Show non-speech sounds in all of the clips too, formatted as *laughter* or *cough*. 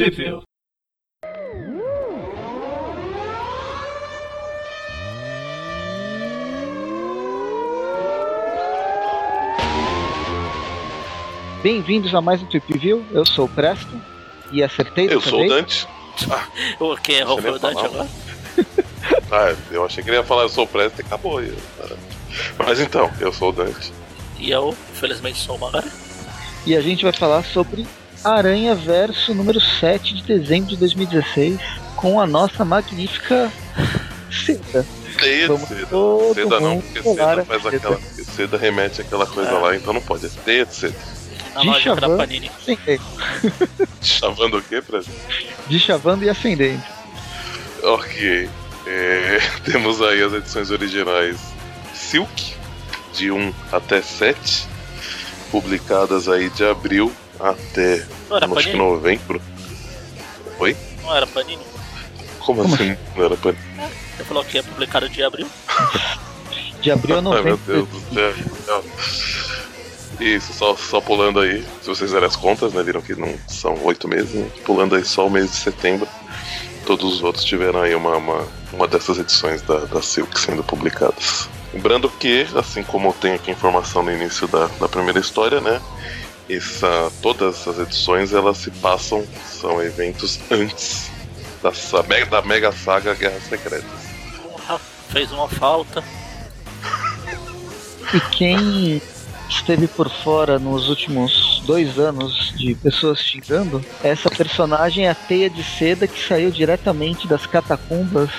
Trivia. Bem-vindos a mais um Trip View. Eu sou o Presto e acertei Eu sou o. Dante. O quem errou foi o Dante falar. agora? *laughs* Ah, eu achei que ele ia falar eu sou o Presto e acabou. Mas então, eu sou o Dante. E eu, infelizmente, sou uma agora. E a gente vai falar sobre Aranha Verso número 7 de dezembro de 2016 com a nossa magnífica seda. Teia de Vamos seda. Seda não, porque seda faz seda. aquela. Seda remete àquela coisa É. lá, então não pode. É teia de seda. Na De loja da Chavan. Panini. Acendendo. *laughs* Chavando o quê, Presto? Deschavando e acendendo. Ok. É, *laughs* temos aí as edições originais Silk, de 1 até 7, publicadas aí de abril até Não era acho que Panini? novembro. Oi? Não era Panini? Como, Como assim? Não era pra... Você falou que é publicado de abril. *laughs* De abril a *laughs* Ai meu. Deus do céu. Não. Isso, só, só pulando aí, se vocês fizerem as contas, né? Viram que não são oito meses, né, pulando aí só o mês de setembro. Todos os outros tiveram aí uma, uma, uma dessas edições da, da Silk sendo publicadas. Lembrando que, assim como tem aqui a informação no início da, da primeira história, né? Essa, todas essas edições elas se passam, são eventos antes da, da mega saga Guerras Secretas. Porra, fez uma falta. E quem esteve por fora nos últimos dois anos de pessoas xingando, essa personagem é a Teia de Seda que saiu diretamente das catacumbas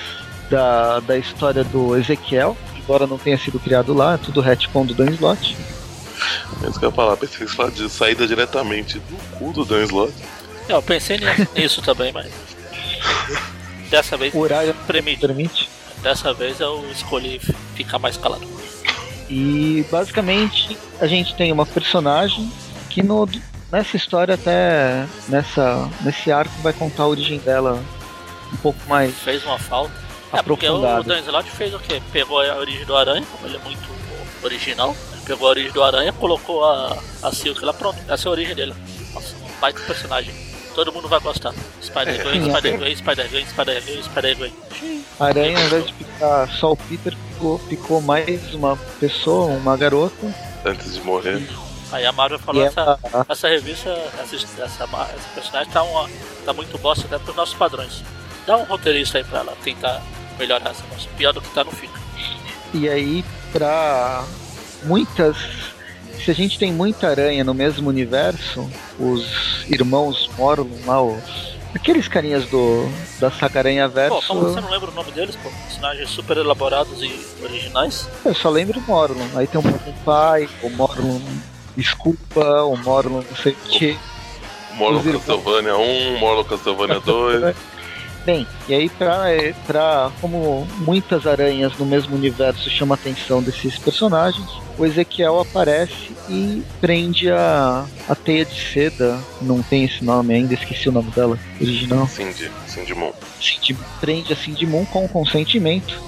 da, da história do Ezequiel, embora não tenha sido criado lá, é tudo retcon do Dan Slott. É isso que eu ia falar, pensei que de saída diretamente do cu do Dan Slott. É, Eu pensei ni- nisso também, mas. Dessa vez O horário permite. permite. Dessa vez eu escolhi ficar mais calado. E basicamente a gente tem uma personagem que no, nessa história até nessa, nesse arco vai contar a origem dela um pouco mais Fez uma falta. É, porque o. Dan Slott fez o quê? Pegou a origem do Aranha, como ele é muito original. Pegou a origem do Aranha, colocou a, a Silk lá, pronto. Essa é a origem dele. Nossa, um baita personagem. Todo mundo vai gostar. Spider-Gwen, É. Spider-Gwen, Spider-Gwen, Spider-Gwen, Spider-Gwen. Aranha, ao invés de picar só o Peter, picou, picou mais uma pessoa, uma garota. Antes de morrer. Aí a Marvel falou, essa, ela, essa revista, essa, essa, essa personagem tá, uma, tá muito bosta até pros nossos padrões. Dá um roteirista aí pra ela tentar melhorar essa moça. Pior do que tá no fica. e aí, pra muitas. Se a gente tem muita aranha no mesmo universo, os irmãos Morlun lá, os. Aqueles carinhas do da saga Aranha Verso. Pô, como você não lembra o nome deles, pô? Personagens super elaborados e originais. Eu só lembro o Morlun. Aí tem o Morlun Pai, o Morlun Desculpa, o Morlun não sei o que. Morlo Os irmãos. Castlevania 1, Morlo Castlevania 2. *laughs* Bem, e aí pra, eh, pra como muitas aranhas no mesmo universo chama a atenção desses personagens, o Ezequiel aparece e prende a, a teia de seda, não tem esse nome ainda, esqueci o nome dela, original. Cindy, Cindy Moon. Cindy, prende a Cindy Moon com consentimento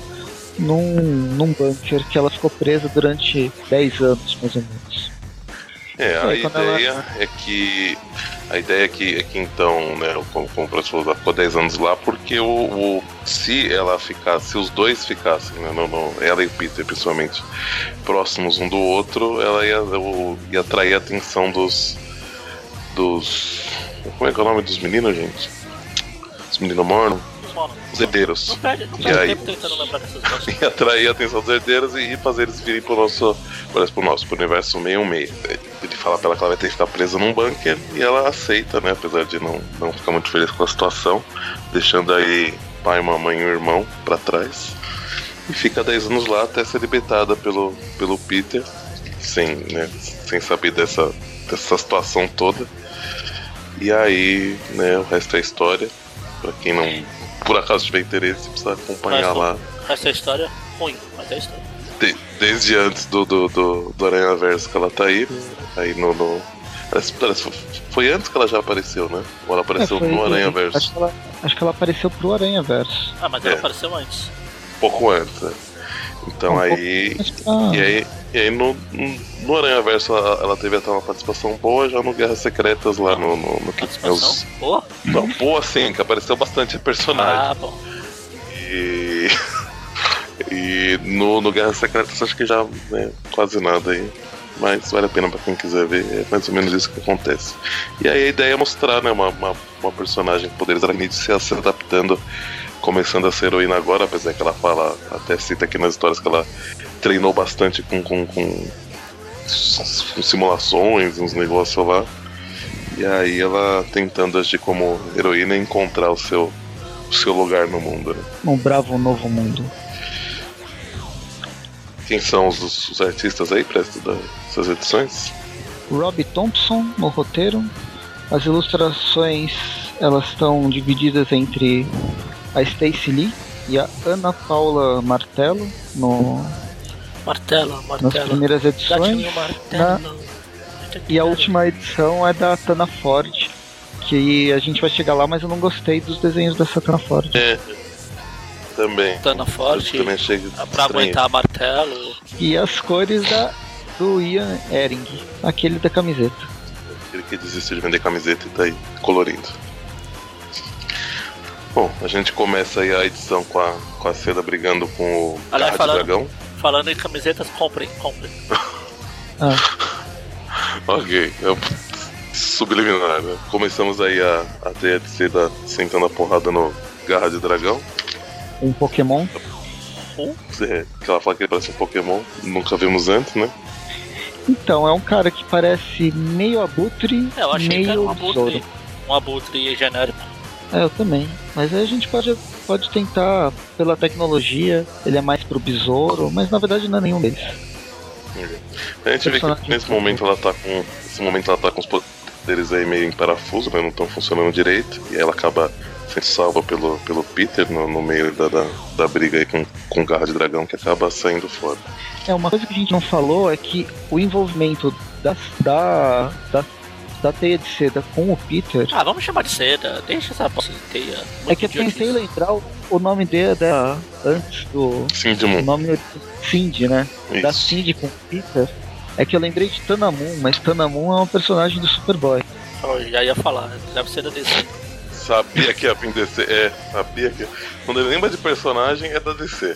num, num bunker que ela ficou presa durante 10 anos, mais ou menos. É, a É, quando ela- ideia é que. A ideia é que, é que então, né, como, como o professor falou, ficou 10 anos lá, porque o, o- se ela ficasse, se os dois ficassem, né, no, no- ela e o Peter principalmente, próximos um do outro, ela ia, o- ia atrair a atenção dos. dos. Como é que é o nome dos meninos, gente? Os meninos mornos? Os herdeiros. Não perde, não E perde aí? tempo tentando lembrar dessas coisas. *laughs* e atrair a atenção dos herdeiros e, e fazer eles virem pro nosso, parece pro nosso, pro universo 616. Ele fala pra ela que ela vai ter que ficar presa num bunker e ela aceita, né? Apesar de não, não ficar muito feliz com a situação, deixando aí pai, mamãe e irmão pra trás. E fica 10 anos lá até ser libertada pelo, pelo Peter, sem, né, sem saber dessa, dessa situação toda. E aí, né, o resto é história. Pra quem não, por acaso tiver interesse, precisa acompanhar Mas, lá. Essa história é ruim, mas é história. De- desde antes do, do, do, do Aranha Verso que ela tá aí, né? aí no. no parece- parece- foi antes que ela já apareceu, né? Ou ela apareceu É, foi- no Aranha Acho Verso? que, ela, acho que ela apareceu pro Aranha Verso. Ah, mas ela É. apareceu antes. Pouco antes, né? Então aí. E aí, e aí no, no Aranha Verso ela, ela teve até uma participação boa, já no Guerras Secretas lá no. no, no que Participação? Boa? Não, boa sim, que apareceu bastante personagem. Ah, bom. E. *laughs* E no, no Guerras Secretas acho que já né, quase nada aí. Mas vale a pena pra quem quiser ver, é mais ou menos isso que acontece. E aí a ideia é mostrar né, uma, uma, uma personagem com poderes aracnídeos se adaptando, começando a ser heroína agora, apesar que ela fala, até cita aqui nas histórias que ela treinou bastante com, com, com, com simulações, uns negócios lá. E aí ela tentando agir como heroína e encontrar o seu, o seu lugar no mundo. Né? um bravo novo mundo. Quem são os, os artistas aí para essas edições? Rob Thompson no roteiro. As ilustrações elas estão divididas entre a Stacy Lee e a Ana Paula Martello no, Martelo, nas martelo. primeiras edições. Martelo. E a última edição é da Tana Ford, que a gente vai chegar lá, mas eu não gostei dos desenhos dessa Tana Ford. É. Também. Tana Forte. Eu também achei Pra estranho. aguentar martelo. E as cores da do Ian Ehring, aquele da camiseta. Ele que desistiu de vender camiseta e tá aí colorindo. Bom, a gente começa aí a edição com a, com a Seda brigando com o Aliás, Garra de falando- Dragão. Falando em camisetas, comprem, comprem. *laughs* Ah, Ok, eu... subliminar, né? Começamos aí a, a teia de seda sentando a porrada no Garra de Dragão. um Pokémon. É, que ela fala que ele parece um Pokémon, nunca vimos antes, né? Então, é um cara que parece meio abutre, É, eu achei que era meio um abutre. Um abutre genérico. É, eu também. Mas aí a gente pode, pode tentar pela tecnologia, ele é mais pro besouro, mas na verdade não é nenhum deles. A gente vê que nesse momento ela tá com. Nesse momento ela tá com os poderes aí meio em parafuso, né? Não estão funcionando direito. E ela acaba sendo salva pelo, pelo Peter no, no meio da, da, da briga aí com, com o Garra de Dragão que acaba saindo fora. É, uma coisa que a gente não falou é que o envolvimento das, da, da, da teia de seda com o Peter Ah, vamos chamar de seda. Deixa essa bosta de teia. é Muito que eu tentei idiotice. lembrar o, o nome dele dela antes do Sim, de o Moon. nome Cindy, né? Da Isso. Cindy com o Peter. É que eu lembrei de Tanamun, mas Tanamun é um personagem do Superboy. Eu já ia falar. Deve ser da DC. Sabia que ia vir DC. É, sabia que. Quando ele lembra de personagem é da DC.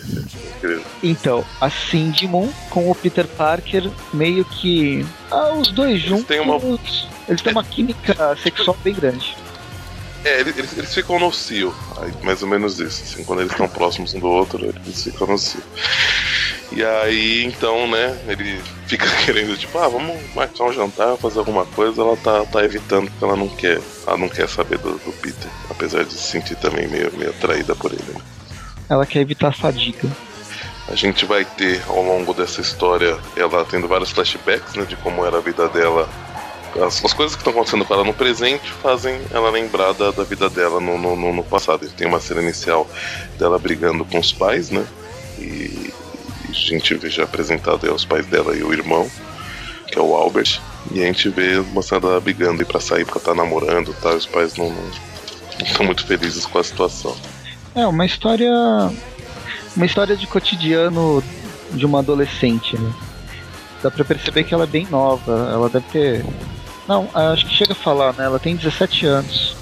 Incrível. Então, a Cindy Moon com o Peter Parker meio que. Ah, os dois juntos. têm uma- Eles têm uma química sexual bem grande. É, eles, eles, ficam no cio, aí, mais ou menos isso. Assim, quando eles estão próximos um do outro, eles ficam no cio. E aí, então, né, ele fica *laughs* querendo, tipo, ah, vamos marcar um jantar, fazer alguma coisa. Ela tá, tá evitando porque ela não quer. Ela não quer saber do, do Peter. Apesar de se sentir também meio, meio atraída por ele. né. Ela quer evitar a fadiga. A gente vai ter ao longo dessa história ela tendo vários flashbacks, né, de como era a vida dela. As, as coisas que estão acontecendo com ela no presente fazem ela lembrar da, da vida dela no, no, no- passado. Tem uma cena inicial dela brigando com os pais, né? E, e a gente vê já apresentado aí os pais dela e o irmão, que é o Albert. E a gente vê mostrando ela brigando aí pra sair porque tá namorando e tal. E os pais não estão muito felizes com a situação. É, uma história. Uma história de cotidiano de uma adolescente, né? Dá pra perceber que ela é bem nova. Ela deve ter. Não, acho que chega a falar, né? Ela tem 17 anos.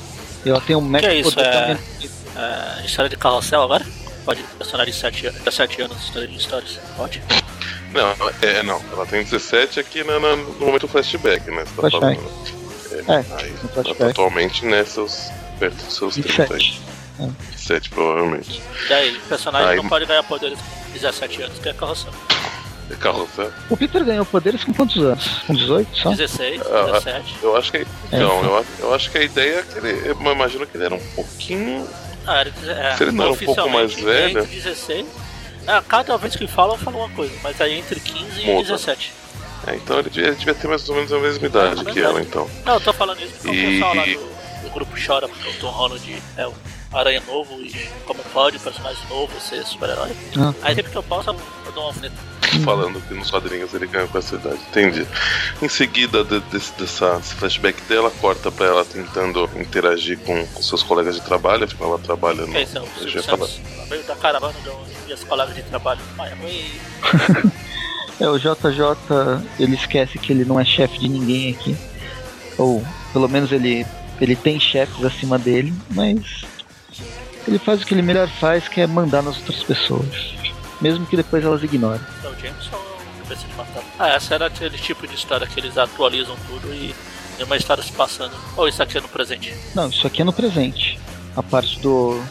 E ela tem um método é isso, de é? É, história de carrossel agora? Pode personagem de 7 anos, 17 anos, história de histórias. Pode. Não, ela- é, não. Ela tem 17 aqui na- na- no momento do flashback, né? Você tá Flashback. falando. É, Aí, no ela tá atualmente, né, seus, perto dos seus 30 aí. 27. 27, provavelmente. Daí, o personagem Aí- não pode ganhar poderes com 17 anos, que é carrossel. É carrossel. O Peter ganhou poderes com quantos anos? Com 18 só? 16, Ah, 17. Eu acho que. É, Então, então. eu, acho- eu acho que a ideia é que ele. Eu imagino que ele era um pouquinho. Ah, era, é, Se ele não era um pouco mais oficialmente, velho? Entre 16. Ah, cada vez que falam, falam uma coisa, mas aí entre 15 e Muda. 17. É, então ele devia, ele devia ter mais ou menos a mesma idade Ah, que ela, então. Não, eu tô falando isso porque E- o pessoal lá do, do grupo chora porque o Tom Holland é o Aranha novo e como pode personagem novo ser super-herói. Ah. Aí sempre que eu posso, eu dou uma alfineta. Falando que nos quadrinhos ele ganhou com essa idade. Entendi. Em seguida de, desse, dessa, desse flashback dela, corta pra ela tentando interagir com, com seus colegas de trabalho, afinal ela trabalha no. Que é isso, é o meio da caravana colegas de trabalho. Ai. *laughs* É, o JJ, ele esquece que ele não é chefe de ninguém aqui. Ou, pelo menos ele, ele tem chefes acima dele, mas ele faz o que ele melhor faz, que é mandar nas outras pessoas. Mesmo que depois elas ignorem. É o Jameson cabeça de matar? Ah, essa era aquele tipo de história que eles atualizam tudo e tem uma história se passando. Ou isso aqui é no presente? Não, isso aqui é no presente. A parte do,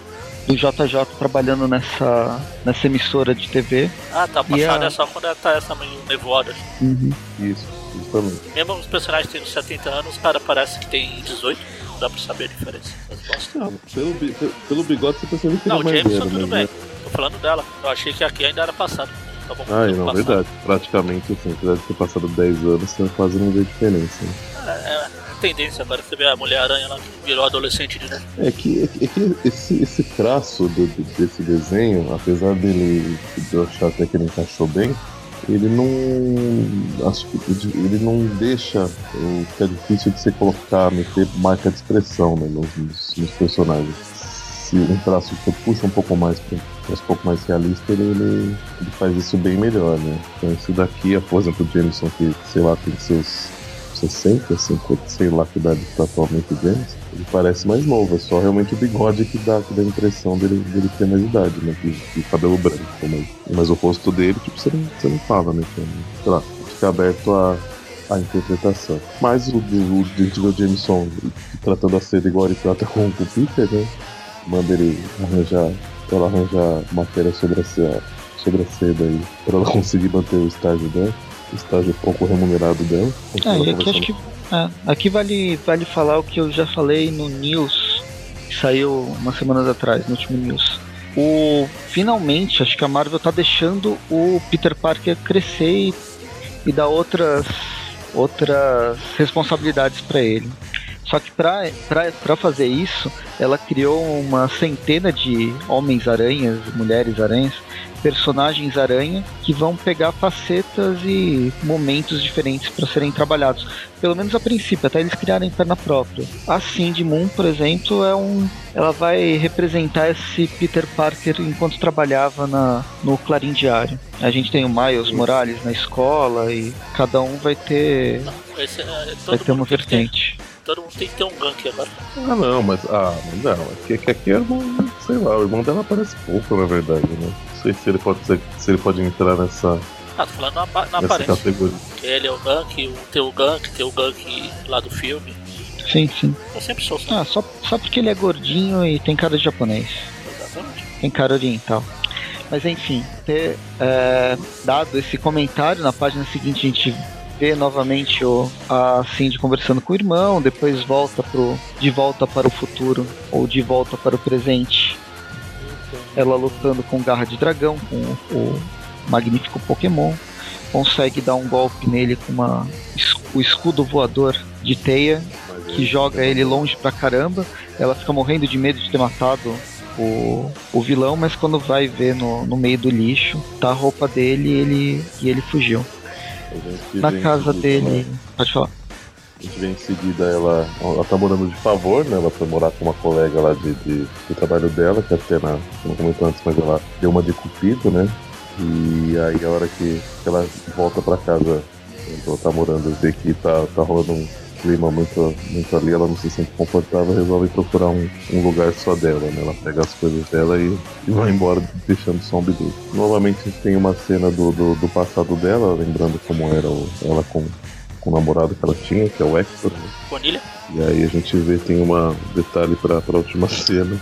do JJ trabalhando nessa, nessa emissora de TV. Ah, tá. E Passada a- é só quando ela tá essa meio nevoada. Uhum. Isso, justamente. Mesmo os personagens tendo 70 anos, o cara parece que tem 18. Não dá pra saber a diferença. Não, pelo, pelo bigode você percebe que Não, o ele é mais Jameson velho, tudo né? bem. Falando dela. Eu achei que aqui ainda era passado. Tá bom, Ah, não, passado. verdade. Praticamente, assim, apesar de ter passado 10 anos, você quase não vê diferença. né? É, é tendência agora. Você vê a Mulher-Aranha lá que virou adolescente de novo. É que, é que, é esse, esse traço do- desse desenho, apesar dele de eu achar até que ele encaixou bem, ele não. Acho que ele não deixa o que é difícil de você colocar, meter marca de expressão né, nos, nos- nos personagens. Se um traço que puxa um pouco mais para um pouco mais realista, ele, ele, ele faz isso bem melhor, né? Então esse daqui, por exemplo, o Jameson, que sei lá, tem seus 60, 50, sei lá que idade está atualmente o James, ele parece mais novo, é só realmente o bigode que dá, que dá a impressão dele, dele ter mais idade, né? De, de cabelo branco. Mas, mas o rosto dele, tipo, você não, você não fala, né? É, sei lá, fica aberto a, a interpretação. Mas o, o, o, a Jameson tratando a seda igual ele trata com o Peter, né? Manda ele arranjar, ela arranjar matéria sobre a, seda- sobre a seda aí, pra ela *laughs* conseguir manter o estágio dela. O estágio pouco remunerado dela. Ah, e aqui acho que. é, aqui vale, vale falar o que eu já falei no News, que saiu umas semanas atrás, no último News. O, finalmente, acho que a Marvel tá deixando o Peter Parker crescer e, e dar outras, outras responsabilidades para ele. Só que pra fazer isso, ela criou uma centena de Homens-Aranhas, Mulheres-Aranhas, personagens-aranha que vão pegar facetas e momentos diferentes para serem trabalhados. Pelo menos a princípio, até eles criarem perna própria. A Cindy Moon, por exemplo, é um, ela vai representar esse Peter Parker enquanto trabalhava na, no Clarim Diário. A gente tem o Miles Morales na escola e cada um vai ter, Esse, é, vai todo, ter uma tem vertente. Todo mundo tem que ter um gank agora. Ah, não, mas. Ah, não. É que, é que aqui é irmão, sei lá, o irmão dela parece pouco, na verdade, né? Não sei se ele pode, ser, se ele pode entrar nessa, Ah, tô falando na, na nessa aparência. categoria. Que ele é o gank, o, tem o gank, tem o gank lá do filme. Sim, sim. Eu sempre sou assim. Ah, só, só porque ele é gordinho e tem cara de japonês. Exatamente. Tem cara oriental. Mas enfim, ter é, dado esse comentário, na página seguinte a gente vê novamente o, a Cindy conversando com o irmão, depois volta pro, de volta para o futuro, ou de volta para o presente. Ela lutando com garra de dragão, com o, magnífico Pokémon. Consegue dar um golpe nele com uma, o escudo voador de teia que joga ele longe pra caramba. Ela fica morrendo de medo de ter matado o, o vilão, mas quando vai ver no, no meio do lixo, tá a roupa dele ele, e ele fugiu. A Na casa dele. né? Pode falar. A gente vê em seguida ela. Ela tá morando de favor, né? Ela foi morar com uma colega lá de, de, do trabalho dela, que até na. Não comentou antes, mas ela deu uma de cupido, né? E aí a hora que ela volta pra casa, onde ela tá morando, vê que tá, tá rolando um clima muito, muito ali, ela não se sente confortável, resolve procurar um, um lugar só dela, né? Ela pega as coisas dela e, e vai embora, deixando só um bilhete. Novamente a gente tem uma cena do, do, do passado dela, lembrando como era o- ela com, com o namorado que ela tinha, que é o Hector, né? Bonilha? E aí a gente vê, tem uma detalhe pra, pra última *laughs* cena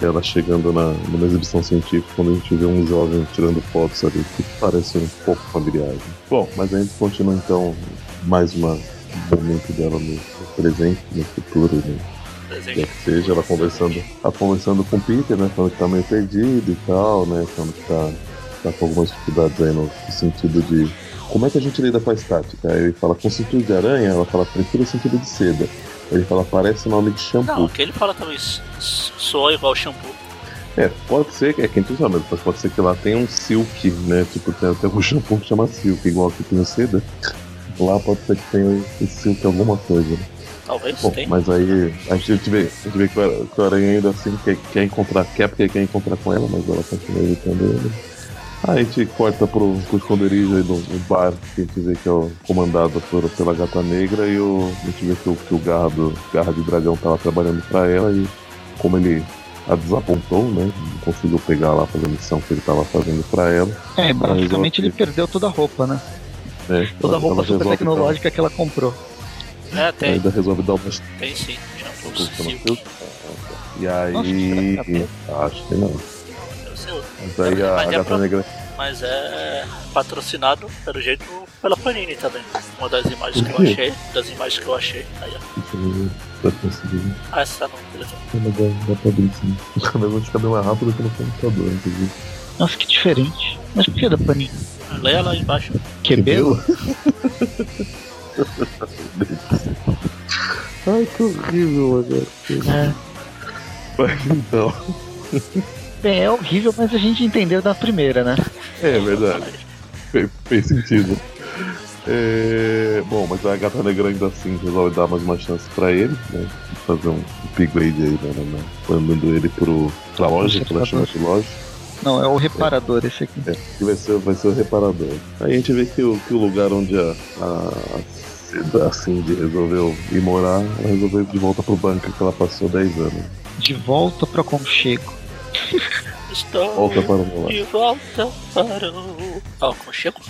dela chegando na, numa exibição científica, quando a gente vê um jovem tirando fotos ali, que parece um pouco familiar. né? Bom, mas a gente continua então mais uma momento dela no, presente, no futuro, né? quer Presente. que seja, ela conversando, ela conversando com o Peter, né? Falando que tá meio perdido e tal, né? Falando que tá, tá com algumas dificuldades aí no, sentido de como é que a gente lida com a estática? Aí ele fala com sentido de aranha, ela fala prefiro o sentido de seda. Aí ele fala parece nome de shampoo. Não, que ele fala também, soa igual shampoo. É, pode ser, é quem tu sabe, mas pode ser que lá tenha um silk, né? Tipo, tem até um *laughs* shampoo que chama silk, igual aqui tem o seda. Lá pode ser que tenha esse silk alguma coisa, né? Talvez Bom, tenha. mas aí a gente vê, a gente vê que o que o Aranha ainda assim quer, quer encontrar, quer porque quer encontrar com ela, mas ela continua evitando ele. Aí a gente corta pro, pro esconderijo aí do, do bar, que a gente vê que é o comandado por, pela gata negra e o, a gente vê que o, que o garra, do, garra de dragão tava trabalhando pra ela e como ele a desapontou, né? Não conseguiu pegar lá fazer a missão que ele tava fazendo pra ela. É, basicamente ela- ele perdeu toda a roupa, né? Né? Toda roupa super resolve tecnológica que ela comprou. É, tem. Ainda resolve dar uma Tem sim. Silk. Silk? E aí. Nossa, acho que não. Mas aí a, Mas a é gata pro- negra. Mas é patrocinado, pelo jeito, pela Panini também. Uma das imagens que eu achei. Das imagens que eu achei. Aí, ó. Conseguir. Ah, essa tá no telefone. Dá, dá pra abrir sim. *laughs* O cabelo de cabelo mais rápido que no computador, inclusive. Nossa, que diferente. Mas por que da Panini? Leia lá embaixo. Quebelo? *laughs* Ai, que horrível, agora. É. Mas então. Bem, é horrível, mas a gente entendeu da primeira, né? É verdade. Fe- fez sentido. É, bom, mas a gata negra ainda assim resolve dar mais uma chance pra ele, né? Fazer um upgrade aí, né? né, né, Mandando ele pro, pra loja, pra chama de loja. Não, é o reparador esse aqui. É, que vai ser, vai ser o reparador. Aí a gente vê que o, que o lugar onde a, a, a Cindy resolveu ir morar, ela resolveu ir de volta pro banco que ela passou 10 anos. De volta pro aconchego. Estou Volta para o meu de volta para o. Ah, como chego?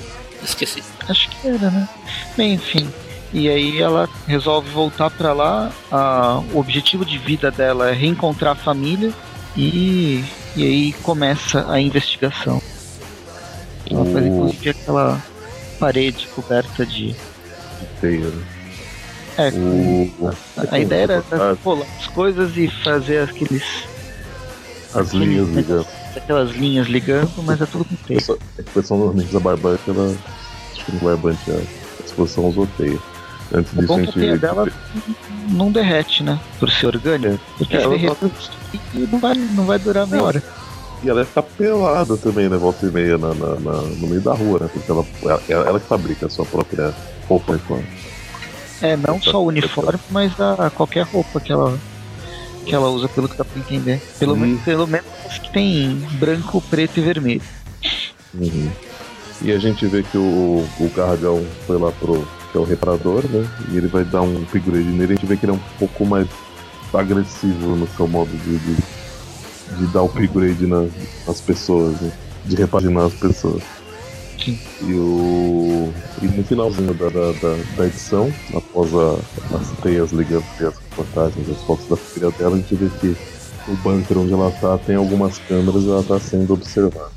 Esqueci. Acho que era, né? Bem, enfim. E aí ela resolve voltar pra lá. A, o objetivo de vida dela é reencontrar a família e, e aí começa a investigação. Ela faz O inclusive aquela parede coberta de. Taylor. É, O, a ideia era rolar as coisas e fazer aqueles, as linhas ligando. aquelas linhas ligando, mas é tudo com teia. pessoal- é que o pessoal normalmente da Barbante, ela. Acho que no Barbante a exposição usou teia. Antes O disso a a gente. teia dela não derrete, né? Por ser orgânico. Porque É, se ela- derreter e não vai, não vai durar meia hora. E ela ia ficar pelada também, né? Volta e meia na, na- na- no meio da rua, né? Porque ela, ela, ela que fabrica a sua própria roupa então. É, não só o uniforme, mas a qualquer roupa que ela, que ela usa, pelo que dá pra entender. Pelo, menos pelo menos que tem branco, preto e vermelho. Uhum. E a gente vê que o, o Gargão foi lá pro. que é o reparador, né? E ele vai dar um upgrade nele. A gente vê que ele é um pouco mais agressivo no seu modo de, de, de dar upgrade na, nas pessoas, né? De repaginar as pessoas. E, o, e no finalzinho da, da, da, da edição, após a- as teias ligando e as reportagens, as fotos da filha dela, a gente vê que o bunker onde ela tá tem algumas câmeras e ela tá sendo observada.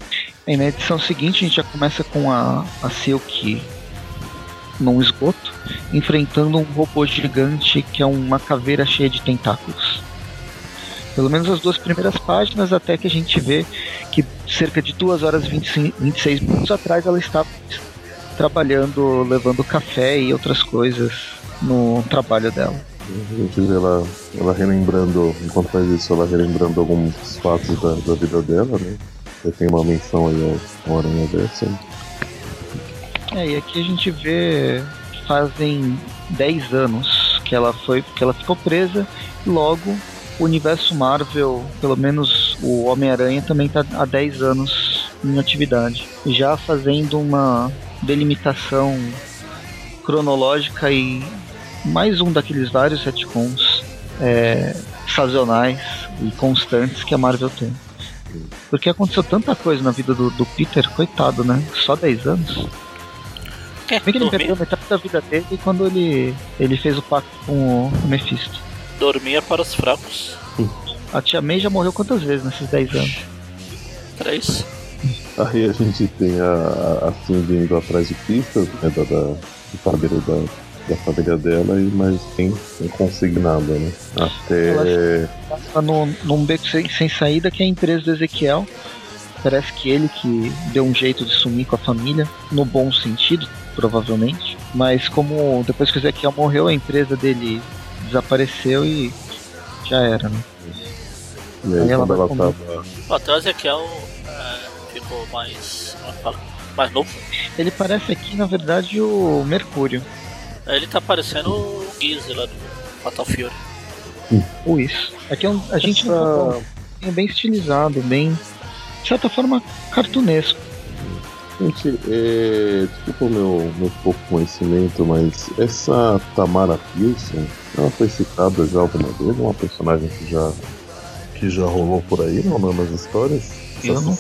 E na edição seguinte a gente já começa com a, a Silk num esgoto, enfrentando um robô gigante que é uma caveira cheia de tentáculos. Pelo menos as duas primeiras páginas, até que a gente vê que cerca de 2 horas e 25, 26 minutos atrás ela estava trabalhando, levando café e outras coisas no trabalho dela. A gente vê ela, ela relembrando, enquanto faz isso, ela relembrando alguns fatos da, da vida dela, né? Você tem uma menção aí ao, Aranha Verso. É, e aqui a gente vê fazem 10 anos que ela foi, que ela ficou presa e logo o universo Marvel, pelo menos o Homem-Aranha também está há 10 anos em atividade, já fazendo uma delimitação cronológica e mais um daqueles vários retcons é, sazonais e constantes que a Marvel tem. Porque aconteceu tanta coisa na vida do, do Peter, coitado, né? Só 10 anos. Bem que ele dormir? perdeu metade da vida dele quando ele, ele fez o pacto com o Mephisto. Dormia para os fracos. A tia May já morreu quantas vezes nesses 10 anos? Três. Aí a gente tem a, a Cindy indo atrás de pistas, né? Da, da, do padeiro da, da família dela, e mas sem, sem conseguir nada, né? Até. Tá no, num beco sem, sem saída que é a empresa do Ezequiel. Parece que ele que deu um jeito de sumir com a família, no bom sentido, provavelmente. Mas como depois que o Ezequiel morreu, a empresa dele desapareceu e já era, né? E aí, Aí ela quando vai ela comer. tava. Até o Ezequiel é, ficou mais. É? Mais novo. Ele parece aqui, na verdade, o Mercúrio. Ele tá parecendo o Gizzy lá do Fatal Fury. Ou isso. Aqui é um, a gente Essa- não tá bem estilizado, bem. De certa forma, cartunesco. Gente, é, desculpa o meu, meu pouco conhecimento, mas essa Tamara Pearson, ela foi citada já alguma vez? Uma personagem que já, que já rolou por aí, não, não nas histórias? Eu não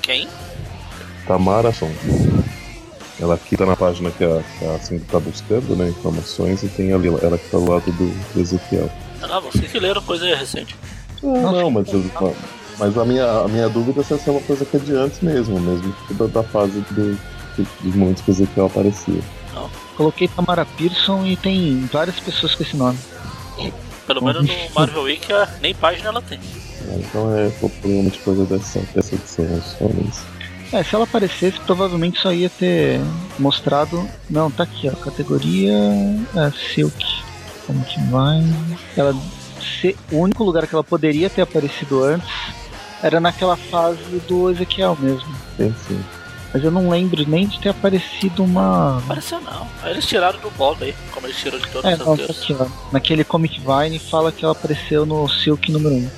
Quem? Tamara Son. Ela aqui tá na página que a, que a Cindy tá buscando, né, informações, e tem ali ela que tá do lado do, Ezequiel. Ah, vocês que leram coisa recente. Ah, não, mas, eu- mas a, minha, a minha dúvida é se essa é uma coisa que é de antes mesmo, mesmo que da, da fase do, dos momentos que o Ezequiel aparecia. Coloquei Tamara Pearson e tem várias pessoas com esse nome. Pelo menos no Marvel Week a- nem página ela tem. Ah, Então é provavelmente coisa dessa, dessa edição, só isso. É, se ela aparecesse, provavelmente só ia ter mostrado. Não, tá aqui, ó. Categoria é, Silk. Como que vai? Ela. Se, o único lugar que ela poderia ter aparecido antes era naquela fase do Ezequiel mesmo. Tem sim. Mas eu não lembro nem de ter aparecido uma. Apareceu não. Aí eles tiraram do blog aí, como eles tiram de todos É, os não, tá aqui, ó. Naquele Comic Vine fala que ela apareceu no Silk número 1.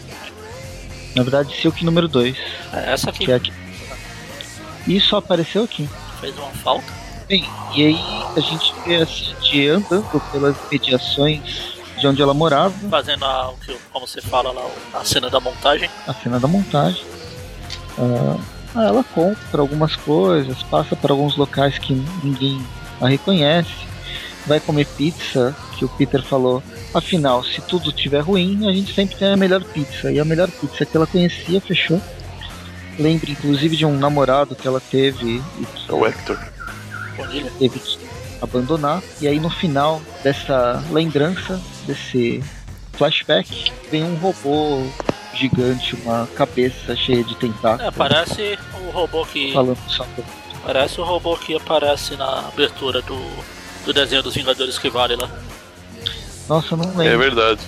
Na verdade, Silk número 2. É, essa aqui Que é aqui. E só apareceu aqui. fez uma falta. Bem, e aí a gente vê a Cindy andando pelas mediações de onde ela morava, Fazendo a, como você fala lá, a cena da montagem. a cena da montagem. Ah, ela compra algumas coisas, passa por alguns locais que ninguém a reconhece, vai comer pizza, que o Peter falou. Afinal, se tudo estiver ruim, a gente sempre tem a melhor pizza. E a melhor pizza que ela conhecia fechou. Lembra inclusive de um namorado que ela teve e que É o Hector. Teve que abandonar. E aí no final dessa lembrança, desse flashback, vem um robô gigante, uma cabeça cheia de tentáculos. É, parece o robô que. Falando só. Parece o robô que aparece na abertura do, do desenho dos Vingadores que vale lá. Nossa, eu não É lembro. verdade.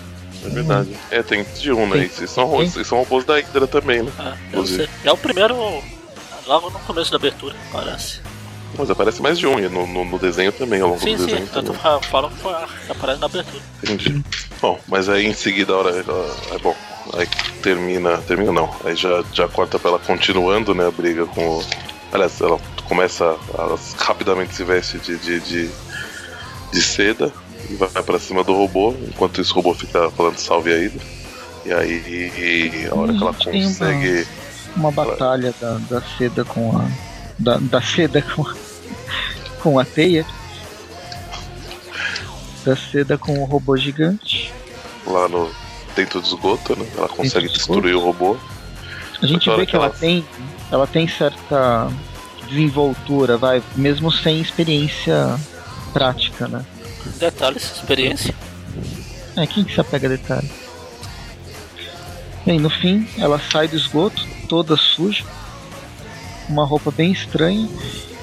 É verdade. É, tem de um, né? Esses são, ro- esses são robôs da Hydra também, né? É, é o primeiro. Logo no começo da abertura, parece. Mas aparece mais de um, e no, no, no desenho também, ao longo Sim, do sim, desenho eu tô também. fa- falando que aparece na abertura. Entendi. Bom, mas aí em seguida a hora. ela- É bom. Aí termina. Termina não. Aí já, já corta pra ela continuando, né? A briga com o. Aliás, ela começa. Ela rapidamente se veste de, de, de, de seda e vai pra cima do robô, enquanto isso o robô fica falando salve a Hydra. E aí a hora que ela uma- consegue. Uma batalha da, da seda com a. Da, da seda com a, com a teia. Da seda com o robô gigante. lá no. dentro do esgoto, né? Ela consegue do destruir o robô. A gente vê que ela ela- tem, ela tem certa desenvoltura, vai, mesmo sem experiência prática, né? Detalhes, experiência. É, quem que se apega a detalhe? Bem, no fim, ela sai do esgoto, toda suja, uma roupa bem estranha,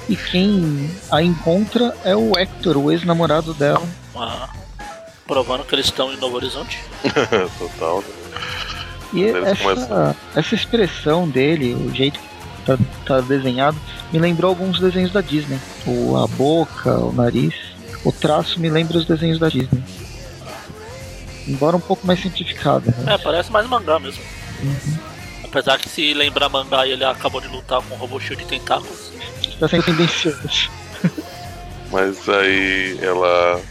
e quem a encontra é o Hector, o ex-namorado dela. uma- provando que eles estão em Novo Horizonte. *laughs* Total. né? E essa, começam- essa expressão dele, o jeito que tá, tá desenhado, me lembrou alguns desenhos da Disney. O, a boca, o nariz. O traço me lembra os desenhos da Disney. Embora um pouco mais simplificado. né? É, parece mais mangá mesmo. Apesar que se lembrar mangá ele acabou de lutar com um robô cheio de tentáculos. Tá sendo tendencioso. Mas aí ela.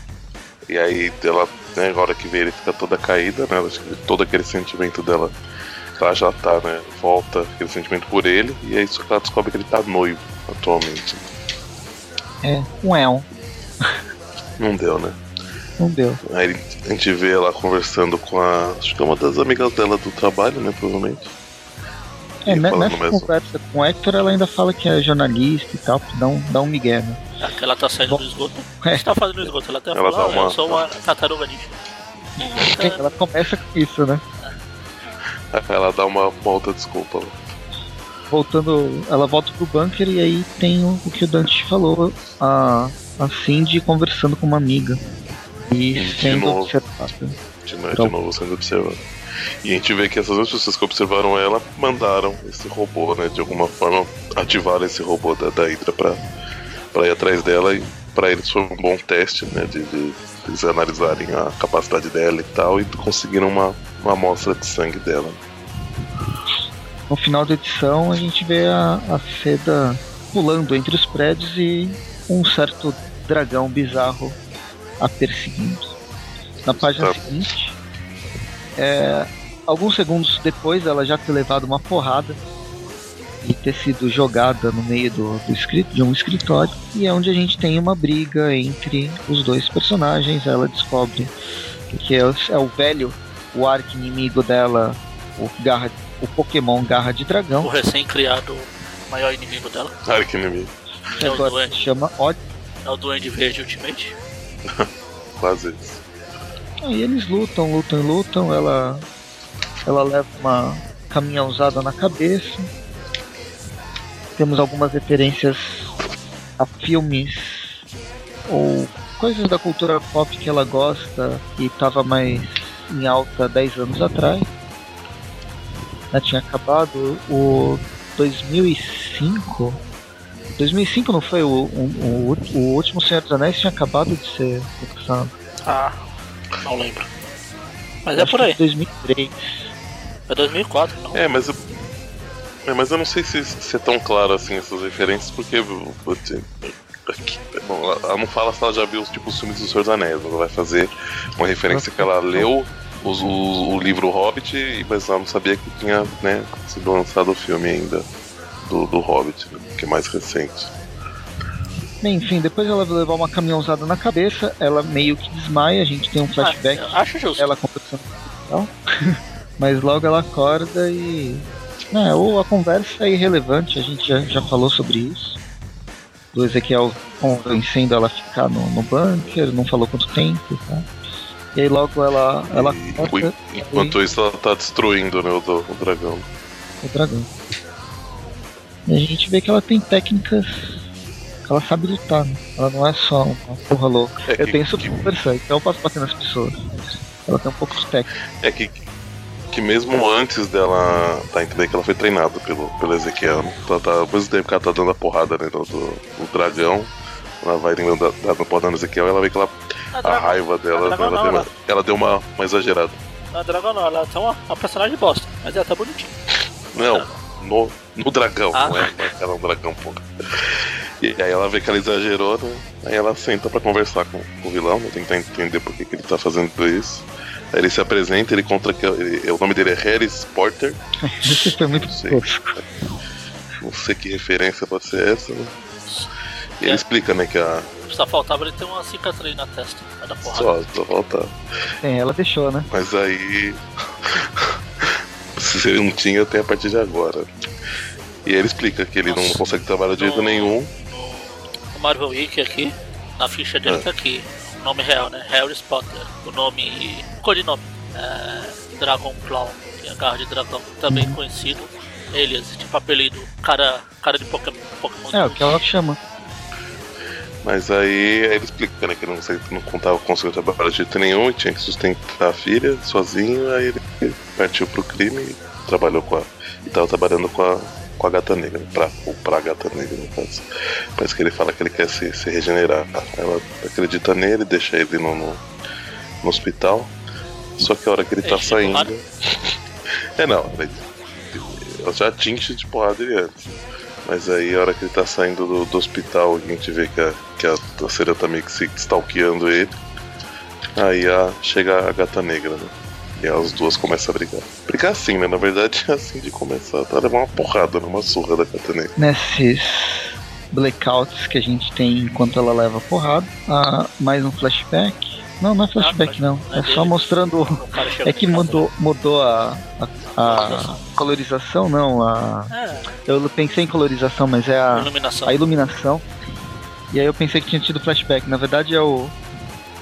E aí ela, né, agora que vê ele fica toda caída, né? Acho que todo aquele sentimento dela. Ela já tá, né? Volta aquele sentimento por ele. E é isso que ela descobre que ele tá noivo atualmente. É, um El. Não deu, né? Não deu. Aí a gente vê ela conversando com a. Acho que é uma das amigas dela do trabalho, né? Provavelmente. É, E ne- falando nessa mesmo. conversa com o Hector, ela ainda fala que é jornalista e tal, dá um, dá um migué, né? É ela tá saindo do esgoto. *laughs* O É. que você tá fazendo no esgoto? Ela até Ela falou, "Ah, uma- eu sou uma tartaruga ninja. Ela começa com isso, né? *laughs* Ela dá uma, uma outra desculpa. né? voltando, ela volta pro bunker e aí tem o, o que o Dante falou, a, a Cindy conversando com uma amiga e De sendo novo. observada. De, novo- de Então. novo sendo observado. E a gente vê que essas duas pessoas que observaram ela mandaram esse robô, né? De alguma forma ativaram esse robô da, da Hydra pra, pra ir atrás dela e pra eles foi um bom teste, né? De, de eles analisarem a capacidade dela e tal e conseguiram uma, uma amostra de sangue dela. No final da edição a gente vê a, a Seda pulando entre os prédios e um certo dragão bizarro a perseguindo. Na página Tá. seguinte, é, alguns segundos depois ela já ter levado uma porrada e ter sido jogada no meio do, do escrito, de um escritório, e é onde a gente tem uma briga entre os dois personagens. Ela descobre que é o, é o velho, o arqui-inimigo dela, o, garra, o Pokémon Garra de O Dragão, recém-criado maior inimigo dela. Arque inimigo, que é o agora doente. se chama Odd. É o Duende Verde Ultimate. *laughs* quase isso. Aí eles lutam, lutam, lutam. Ela, ela leva uma caminhãozada na cabeça. Temos algumas referências a filmes ou coisas da cultura pop que ela gosta e estava mais em alta 10 anos atrás. Já tinha acabado o 2005. 2005 não foi o, o, o, o último Senhor dos Anéis tinha acabado de ser lançado. Ah, não lembro. Mas é por aí. 2003. É 2004, não. É, mas eu, é, mas eu não sei se, se é tão claro assim essas referências, porque aqui- bom, ela- não fala se ela já viu tipo, os filmes do Senhor dos Anéis, ela vai fazer uma referência que ela leu os- o, o livro Hobbit, e- mas ela não sabia que tinha né, sido lançado o filme ainda do, do Hobbit, né, que é mais recente. Bem, enfim, depois ela vai levar uma caminhãozada na cabeça, ela meio que desmaia, a gente tem um flashback, Ah, acho justo. ela conversando com o *laughs* mas logo ela acorda e. É, ou a conversa é irrelevante, a gente já, já falou sobre isso. Do Ezequiel convencendo ela a ficar no, no bunker, não falou quanto tempo, tá? E aí logo ela, ela E, acorda enquanto isso, ela tá destruindo né, o, o dragão. o dragão. E a gente vê que ela tem técnicas. Que Ela sabe lutar, né? Ela não é só uma porra louca. É Eu que- tenho que- super força, então eu posso bater nas pessoas. Ela tem um pouco de técnica. É que, que mesmo antes dela tá entendendo que ela foi treinada pelo, pelo Ezequiel, né? Ela tá, ao mesmo tempo que ela tá dando a porrada né, do, do, do dragão, ela vai dando, dando porrada no Ezequiel, ela vê que ela, A a raiva dela, a ela, não, deu uma, ela- deu uma, uma exagerada. a Dragon não, ela é uma, uma personagem bosta, mas ela tá bonitinha. Não, no, no dragão, Ah. não é? É que ela é um dragão, porra. E aí ela vê que ela exagerou, né? Aí ela senta pra conversar com, com o vilão, né? tentar entender por que, que ele tá fazendo isso. Aí ele se apresenta, ele conta que ele- o nome dele é Harris Porter. *laughs* Isso foi muito Não sei. Não sei que referência pode ser essa, né? E ele É. explica, né, que a. Só faltava ele ter uma cicatriz na testa. Vai dar porrada. Só, só falta. É, ela deixou, né? Mas aí. *laughs* Se ele não tinha, tem a partir de agora. E aí ele explica que ele não Nossa. consegue trabalhar de jeito nenhum. Marvel Wiki aqui, na ficha dele É. tá aqui. O nome real, né? Harry Potter. O nome. O codinome. É, Dragon Claw, que é garra de dragão, também conhecido. Alias, tipo apelido. Cara, cara de Pokémon. Pokémon É, o que ela chama. Mas aí, ele explica, né, que não, não contava conseguindo trabalhar de jeito nenhum e tinha que sustentar a filha sozinho. Aí ele partiu pro crime e trabalhou com a. E tava trabalhando com a, com a gata negra, pra, ou pra gata negra, no caso. Parece que ele fala que ele quer se, se regenerar. Ela acredita nele, deixa ele no, no, no hospital. Só que a hora que ele tá de porrada? saindo. *laughs* É não, ela já tinha de porrada ele antes. Mas aí a hora que ele tá saindo do, do hospital, a gente vê que a, que a terceira tá meio que se stalkeando ele. Aí a, chega a gata negra, né? E as duas começam a brigar. Brigar assim, né? Na verdade é assim de começar. Tá levando uma porrada, né? Uma surra da gata negra. Nesses blackouts que a gente tem enquanto ela leva porrada. Ah, mais um flashback. Não, não é flashback não. não é É só mostrando. *laughs* É que mudou, mudou a, a, a colorização, não. A, É, eu pensei em colorização, mas é a, iluminação. a iluminação. E aí eu pensei que tinha tido flashback. Na verdade é o,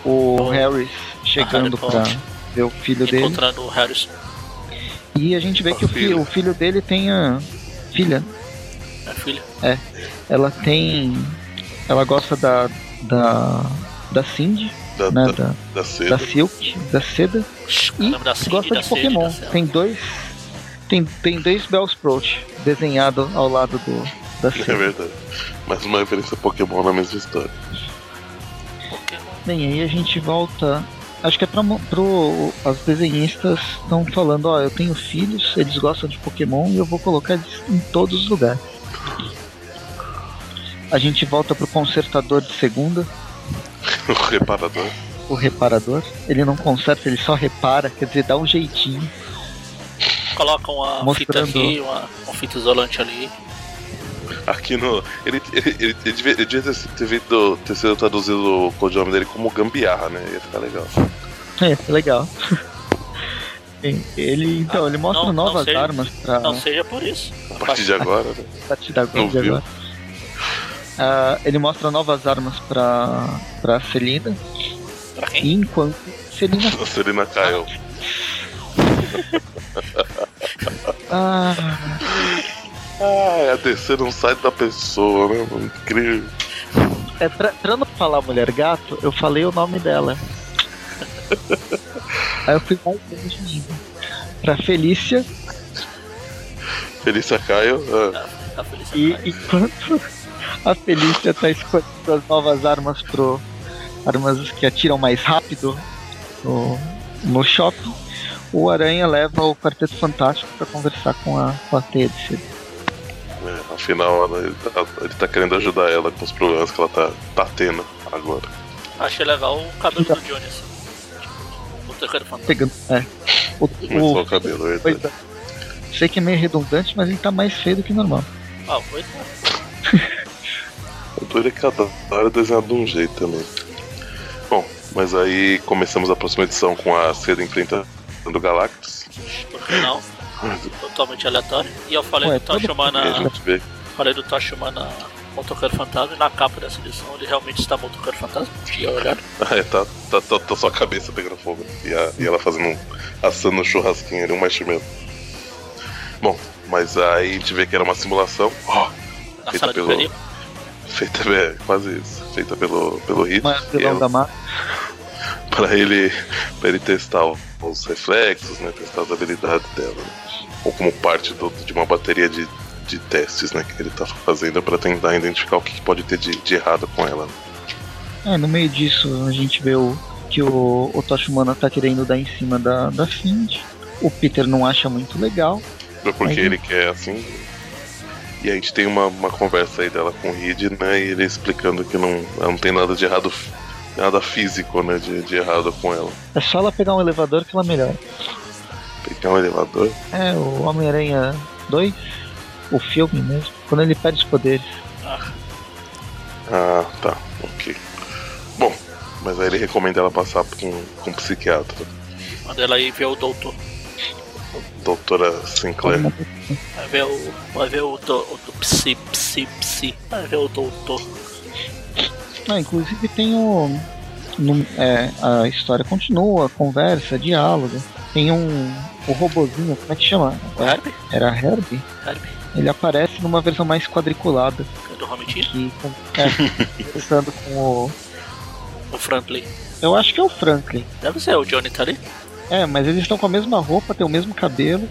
o Harris chegando pra. Ver o filho dele. Encontrando o Harrison. E a gente vê que o, fi, Filho. o filho dele tem a filha. Minha filha. Ela tem. Ela gosta da. da. da Cindy. Da, né? da, Da, da. Silk, da seda. E da Cindy, gosta da de Pokémon. Tem dois. Tem, tem dois Bellsprout desenhado ao lado do, da É seda. verdade. Mais uma referência a Pokémon na mesma história. Bem, aí a gente volta. Acho que é pra, pro. As desenhistas estão falando, ó, eu tenho filhos, eles gostam de Pokémon e eu vou colocar eles em todos os lugares. A gente volta pro consertador de segunda, *laughs* o reparador. o reparador. Ele não conserta, ele só repara, quer dizer, dá um jeitinho. Coloca uma Mostrando. fita aqui, uma, uma fita isolante ali. Aqui no. Ele, ele, ele, ele devia, ele devia ter, ter, vindo- ter sido traduzido o codinome dele como gambiarra, né? Ia ficar legal. É, legal. *laughs* Ele então, ele mostra Não, não novas seja- armas pra. Não seja por isso. A partir de agora, né? partir da Não de viu? agora. Ah, ele mostra novas armas pra, pra Celina. Pra quem? Enquanto Celina. *laughs* A Serena caiu. Ah, *laughs* Ah, a DC não sai da pessoa, né? Incrível. é, pra não falar mulher gato, eu falei o nome dela. *laughs* Aí eu fui mais longe. Pra Felícia. Felícia Caio. Ah, Tá feliz. E enquanto a Felícia tá escolhendo as novas armas pro. Armas que atiram mais rápido no, no shopping, o Aranha leva o Quarteto Fantástico pra conversar com a, com a teia de. É, afinal, ela- ele tá, tá querendo ajudar ela com os problemas que ela tá, tá tendo agora. Achei legal o cabelo do Johnny, assim. Tipo, o terceiro fantasma. Pegando. É. O, Começou o o, cabelo, é verdade. Sei que é meio redundante, mas ele tá mais feio do que normal. Ah, é. O doido é que cada hora desenhado de um jeito também. Bom, mas aí começamos a próxima edição com a seda enfrentando Galactus. Por que não? Totalmente aleatório. E eu falei Ué, do a gente vê Falei do Tachumana Motoqueiro Fantasma e na capa dessa edição ele realmente está Motoqueiro Fantasma. Tinha olhado. Ah, *laughs* é, tá, tá, tá, tá sua cabeça pegando fogo. E, a- e ela fazendo um. assando um churrasquinho ali, um marshmallow. Bom, mas aí a gente vê que era uma simulação. Ó, Na Feita sala de pelo- perigo. *laughs* feita é, quase isso. Feita pelo, pelo Hit. Mas e da mata. Pra ele, pra ele testar os reflexos, né? Testar as habilidades dela. né? Ou como parte do- de uma bateria de, de testes, né? Que ele tá fazendo pra tentar identificar o que pode ter de, de errado com ela. né? É, no meio disso a gente vê o, que o, o Toshimana tá querendo dar em cima da, da Cindy. O Peter não acha muito legal. Porque Aí- ele quer assim. E a gente tem uma, uma conversa aí dela com o Reed, né? E ele explicando que não, não tem nada de errado, nada físico, né? De, de errado com ela. É só ela pegar um elevador que ela melhora. Pegar um elevador. É, o Homem-Aranha 2, o filme mesmo, quando ele perde os poderes. Ah, tá, ok. Bom, mas aí ele recomenda ela passar com, com um psiquiatra. Quando ela aí vê o doutor. Doutora Sinclair. Vai ver o. Vai ver o, do, o do psi, psi, psi. Vai ver o doutor. Ah, inclusive tem o. no- é, a história continua, conversa, diálogo. Tem um. O robozinho, como é que chama? O Herbie? Era Herbie? Herbie? Ele aparece numa versão mais quadriculada. É do Romitinho? Que, é, *laughs* conversando com o. O Franklin. Eu acho que é o Franklin. Deve ser, o Johnny tá ali. É, mas eles estão com a mesma roupa, tem o mesmo cabelo.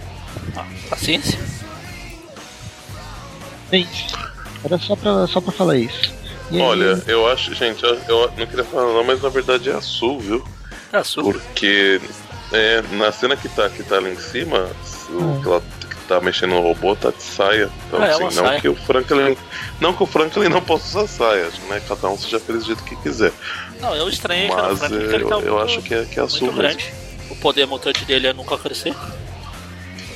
Ah, paciência. Isso. Era só pra, só pra falar isso. E aí- Olha, eu acho, gente, eu, eu não queria falar não, mas na verdade é a Sul, viu? É a sua. Porque é, na cena que tá, que tá lá em cima, o Hum. que ela que tá mexendo no robô tá de saia. Então, é assim, não saia. que o Franklin. Não que o Franklin não possa usar saia, né? Cada um seja feliz do jeito que quiser. Não, eu estranhei que era o Mas Franklin, é, porque ele eu, tá eu acho que é, que é a muito Sul mesmo. grande. O poder mutante dele é nunca crescer.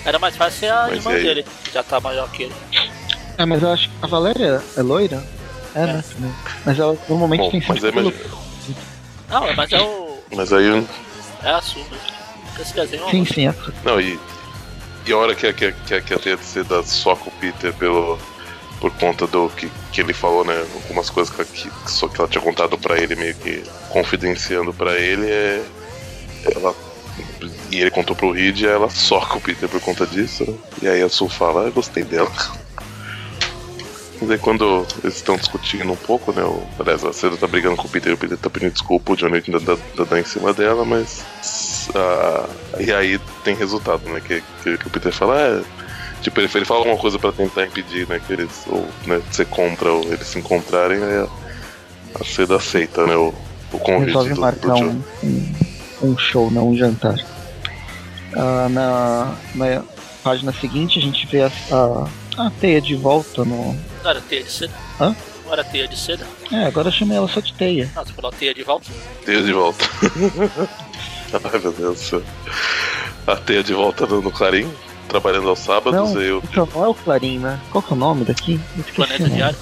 Era mais fácil ser a Mas irmã dele, que já tá maior que ele. É, mas eu acho que a Valéria é loira? É, né? Mas ela normalmente Bom, tem mas é, mas, Não, mas é o. mas aí. É a Su mesmo. Esse desenho é Sim, sim, é. Não, e. E a hora que, a- que, a- que, a- que a teia de seda soca o Peter pelo. Por conta do que, que ele falou, né? Algumas coisas que, que, só que ela tinha contado pra ele, meio que confidenciando pra ele, é. Ela. E ele contou pro Reed e ela soca o Peter por conta disso, né? E aí a Sul fala, ah, eu gostei dela. Mas aí quando eles estão discutindo um pouco, né? O, aliás, a Seda tá brigando com o Peter, o Peter tá pedindo desculpa, o Johnny ainda dá, dá, dá em cima dela, mas. ah, e aí tem resultado, né? Que, que, que o Peter fala, é. Tipo, ele, ele fala alguma coisa pra tentar impedir, né? Que eles, ou, né, ser contra ou eles se encontrarem, aí a, a Seda aceita, né? O, o convite Resolve do, do marcar Johnny. um, um, um show, não um jantar. Ah, na, na página seguinte a gente vê a, a, a teia de volta no. Não era teia de seda? Hã? Não era teia de seda? É, agora eu chamei ela só de teia. Ah, você falou teia de volta? Teia de volta. *laughs* Ai meu Deus do céu. A teia de volta no, Clarim, trabalhando aos sábados, Não, e eu. então não é o Clarim, né? Qual que é o nome daqui? Planeta nome. Diário?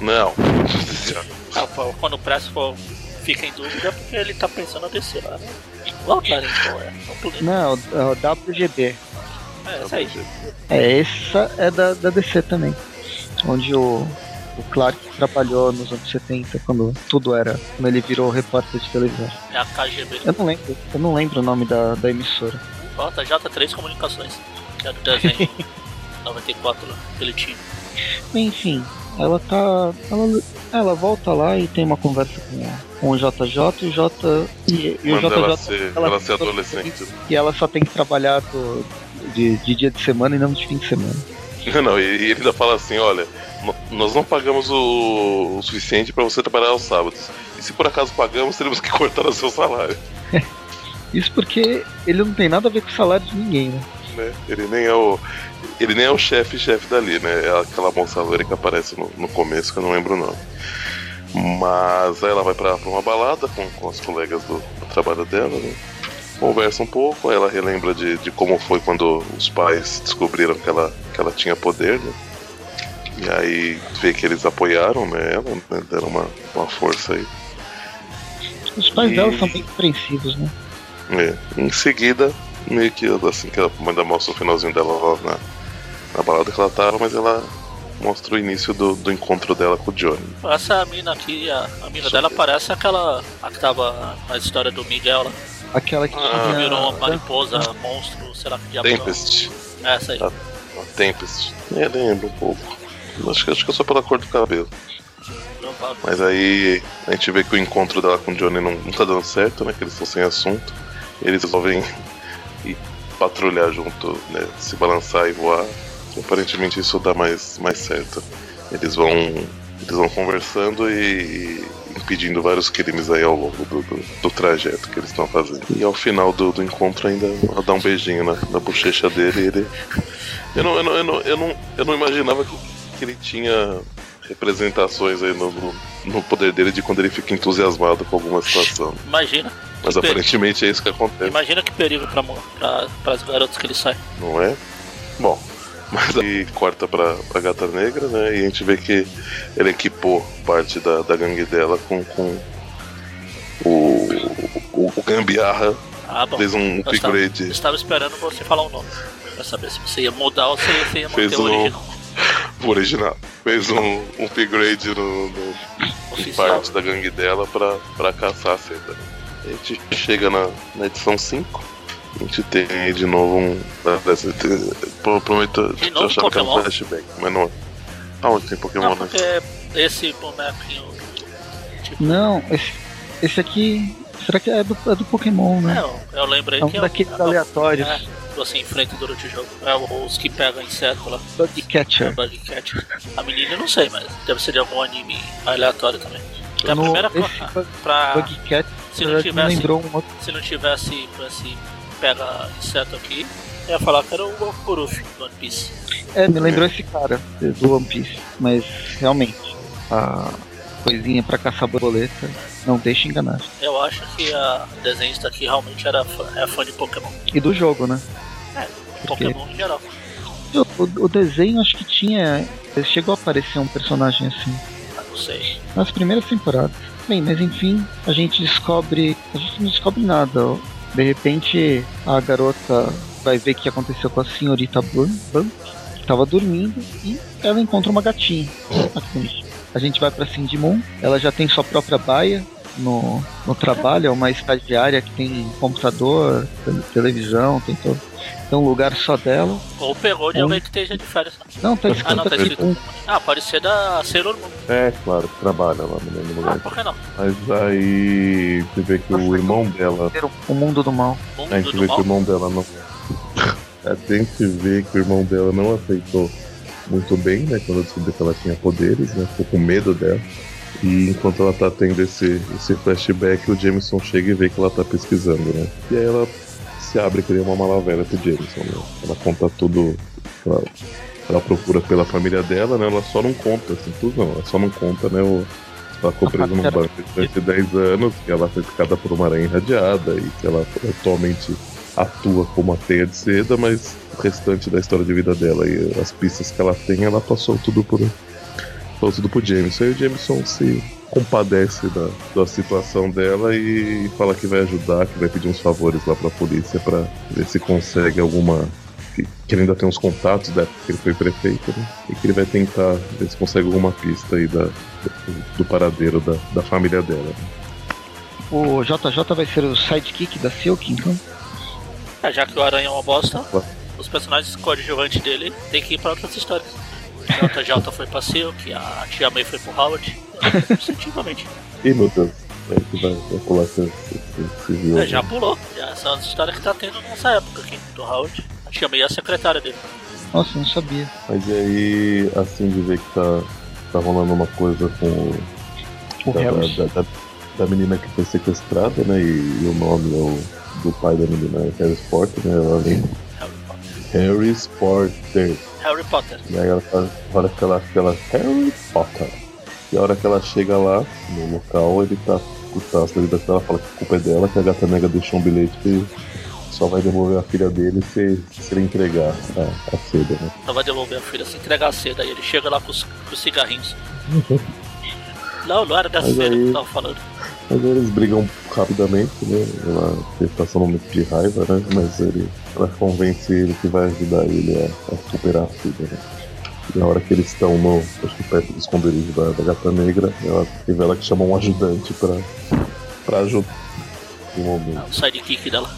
Não. Ah, quando o Presto for- fica em dúvida é porque ele tá pensando a descer lá, né? Qual cara então é? Lembrando. Não, é o WGB. É, essa aí. É, essa é da, da DC também. Onde o, o Clark trabalhou nos anos 70, quando tudo era. Quando ele virou repórter de televisão. É a KGB. Eu não lembro, eu não lembro o nome da, da emissora. Bota J3 Comunicações. Que é do desenho *laughs* 94 lá, que ele tinha. Enfim, ela tá. Ela, ela volta lá e tem uma conversa com, com o JJ e o J. E, e o Manda ela JJ ser, ela- ela ser adolescente. que ela só tem que trabalhar do- de, de dia de semana e não de fim de semana. *laughs* Não, não, e ele ainda fala assim, olha, nós não pagamos o, o suficiente pra você trabalhar aos sábados. E se por acaso pagamos, teremos que cortar o seu salário. *laughs* Isso porque ele não tem nada a ver com o salário de ninguém, né? Né? Ele nem é o. Ele nem é o chefe chefe dali, né? É aquela moça loira que aparece no, no começo, que eu não lembro o nome. Mas aí ela vai pra, pra uma balada com, com as colegas do, do trabalho dela, né? Conversa um pouco, aí ela relembra de, de como foi quando os pais descobriram que ela, que ela tinha poder, né? E aí vê que eles apoiaram né, ela, né? deram uma, uma força aí. Os pais E- dela são bem compreensivos, né? É. Em seguida, meio que assim que ela ainda mostra o finalzinho dela lá na, na balada que ela tava, mas ela mostra o início do, do encontro dela com o Johnny. Essa mina aqui, a, a mina dela parece aquela a que tava na história do Miguel lá. Aquela que Ah, tinha. virou uma mariposa, monstro, sei lá que diabo. Tempest. é. Essa aí. Ah. A Tempest. É, lembra um pouco. Acho que, acho que é só pela cor do cabelo. Mas aí a gente vê que o encontro dela com o Johnny não, não tá dando certo, né? Que eles estão sem assunto. Eles resolvem *laughs* ir patrulhar junto, né? Se balançar e voar. E aparentemente isso dá mais, mais certo. Eles vão. Eles vão conversando e, e impedindo vários crimes aí ao longo do, do, do trajeto que eles estão fazendo. E ao final do, do encontro ainda dá um beijinho na, na bochecha dele e ele. Eu não, eu não, eu não, eu não, eu não imaginava que, que ele tinha representações aí no, no, poder dele de quando ele fica entusiasmado com alguma situação. *laughs* Imagina. Mas Que perigo. aparentemente é isso que acontece, Imagina que perigo pra, pras garotas que ele sai. não é? Bom, mas aí corta pra, pra gata negra, né? E a gente vê que ele equipou parte da, da gangue dela com, com o, o, o Gambiarra, Ah, bom. fez um Eu estava, eu upgrade, estava esperando você falar o nome. Pra saber se você ia mudar ou se você ia manter Fez o um- original. *laughs* o original, fez um, um upgrade no, no, em parte da gangue dela pra, pra caçar a seda. A gente chega na, na edição 5. A gente tem de novo um. Pro- prometo De novo achava que era um Pokémon? flashback, mas não é. Aonde tem Pokémon, Não, né? porque esse bonequinho. Tipo, Não, esse, esse aqui. Será que é do, é do Pokémon, né? é, eu, eu lembrei É um que daqueles é, aleatórios. É, você enfrenta durante o jogo. É os que pegam inseto lá. Bug É Catcher. Bug Cat. A menina eu não sei, mas deve ser de algum anime aleatório também. É a No- primeira coisa. Pra, Bug Catcher se não tivesse. um. Se não tivesse esse pega inseto aqui, eu ia falar que era o Kuruf do One Piece. É, me lembrou esse cara do One Piece. Mas realmente, a coisinha pra caçar borboleta não deixa enganar. Eu acho que a desenhista aqui realmente era fã, é fã de Pokémon. E do jogo, né? É, Porque Pokémon em geral. o, o desenho acho que tinha. Chegou a aparecer um personagem assim. Ah, Não sei. nas primeiras temporadas. Bem, mas enfim, a gente descobre. A gente não descobre nada. De repente, a garota vai ver o que aconteceu com a senhorita Bun, que estava dormindo, e ela encontra uma gatinha. *laughs* Assim, a gente vai pra Cindy Moon, ela já tem sua própria baia no, no trabalho, é uma estagiária que tem computador, tele- televisão, tem todo. É um lugar só dela. Ou pegou de Um. alguém que esteja de férias. Não, tá escrito Ah, não, tá aqui, escrito. um. Ah, pode ser da Sailor Moon. É, claro, que trabalha lá no mesmo Ah, lugar. por que não? Mas aí você vê que o irmão dela. O mundo do mal. Mundo A gente vê que o mal. irmão dela não. *laughs* A gente vê que o irmão dela não aceitou muito bem, né? Quando descobriu que ela tinha poderes, né? Ficou com medo dela. E enquanto ela tá tendo esse, esse flashback, o Jameson chega e vê que ela tá pesquisando, né? E aí ela se abre e cria uma malavera pro Jameson, né? Ela conta tudo. Ela, ela procura pela família dela, né? Ela só não conta, assim, tudo não. Ela só não conta, né? O, ela ficou presa num banco durante 10 anos, que ela foi picada por uma aranha irradiada e que ela atualmente atua como uma teia de seda, mas o restante da história de vida dela e as pistas que ela tem, ela passou tudo por passou tudo pro Jameson. E o Jameson se compadece da, da situação dela e fala que vai ajudar, que vai pedir uns favores lá pra polícia pra ver se consegue alguma. Que, que ele ainda tem uns contatos da época que ele foi prefeito, né? E que ele vai tentar ver se consegue alguma pista aí da, do, do paradeiro da, da família dela. né? O JJ vai ser o sidekick da Silk, então. É, já que o Aranha é uma bosta, os personagens coadjuvantes dele tem que ir pra outras histórias. O JJ foi pra Silk, a Tia May foi pro Howard. Instintivamente. Ih, meu Deus. É que vai, vai pular esse, esse, esse viu. É, já pulou. Já são as histórias que tá tendo nessa época aqui do Howard. May é a secretária dele. Nossa, não sabia. Mas e aí, assim de ver que tá, tá rolando uma coisa com o O da, da, da, da menina que foi sequestrada, né? E, e o nome é o, do pai da menina é Harry Potter, né? Ela vem Harry Potter. Harry Potter. Harry Potter. E aí ela fala, a hora que ela, que ela Harry Potter. E a hora que ela chega lá, no local, ele tá com o taço da vida dela, fala que a culpa é dela, que a gata nega deixou um bilhete que só vai devolver a filha dele se, se ele entregar a, a seda, né? Ela vai devolver a filha se entregar a seda. Aí ele chega lá com os, com os cigarrinhos. *laughs* Não, não era dessa Mas cena que eu tava falando. Mas eles brigam rapidamente, né? Ela ele passa um momento de raiva, né? Mas ele, ela convence ele que vai ajudar ele a, a superar a filha, né? Na hora que eles estão no, acho que perto do esconderijo da, da gata negra, ela revela que chama um ajudante pra, pra ajudar no momento O sidekick dela.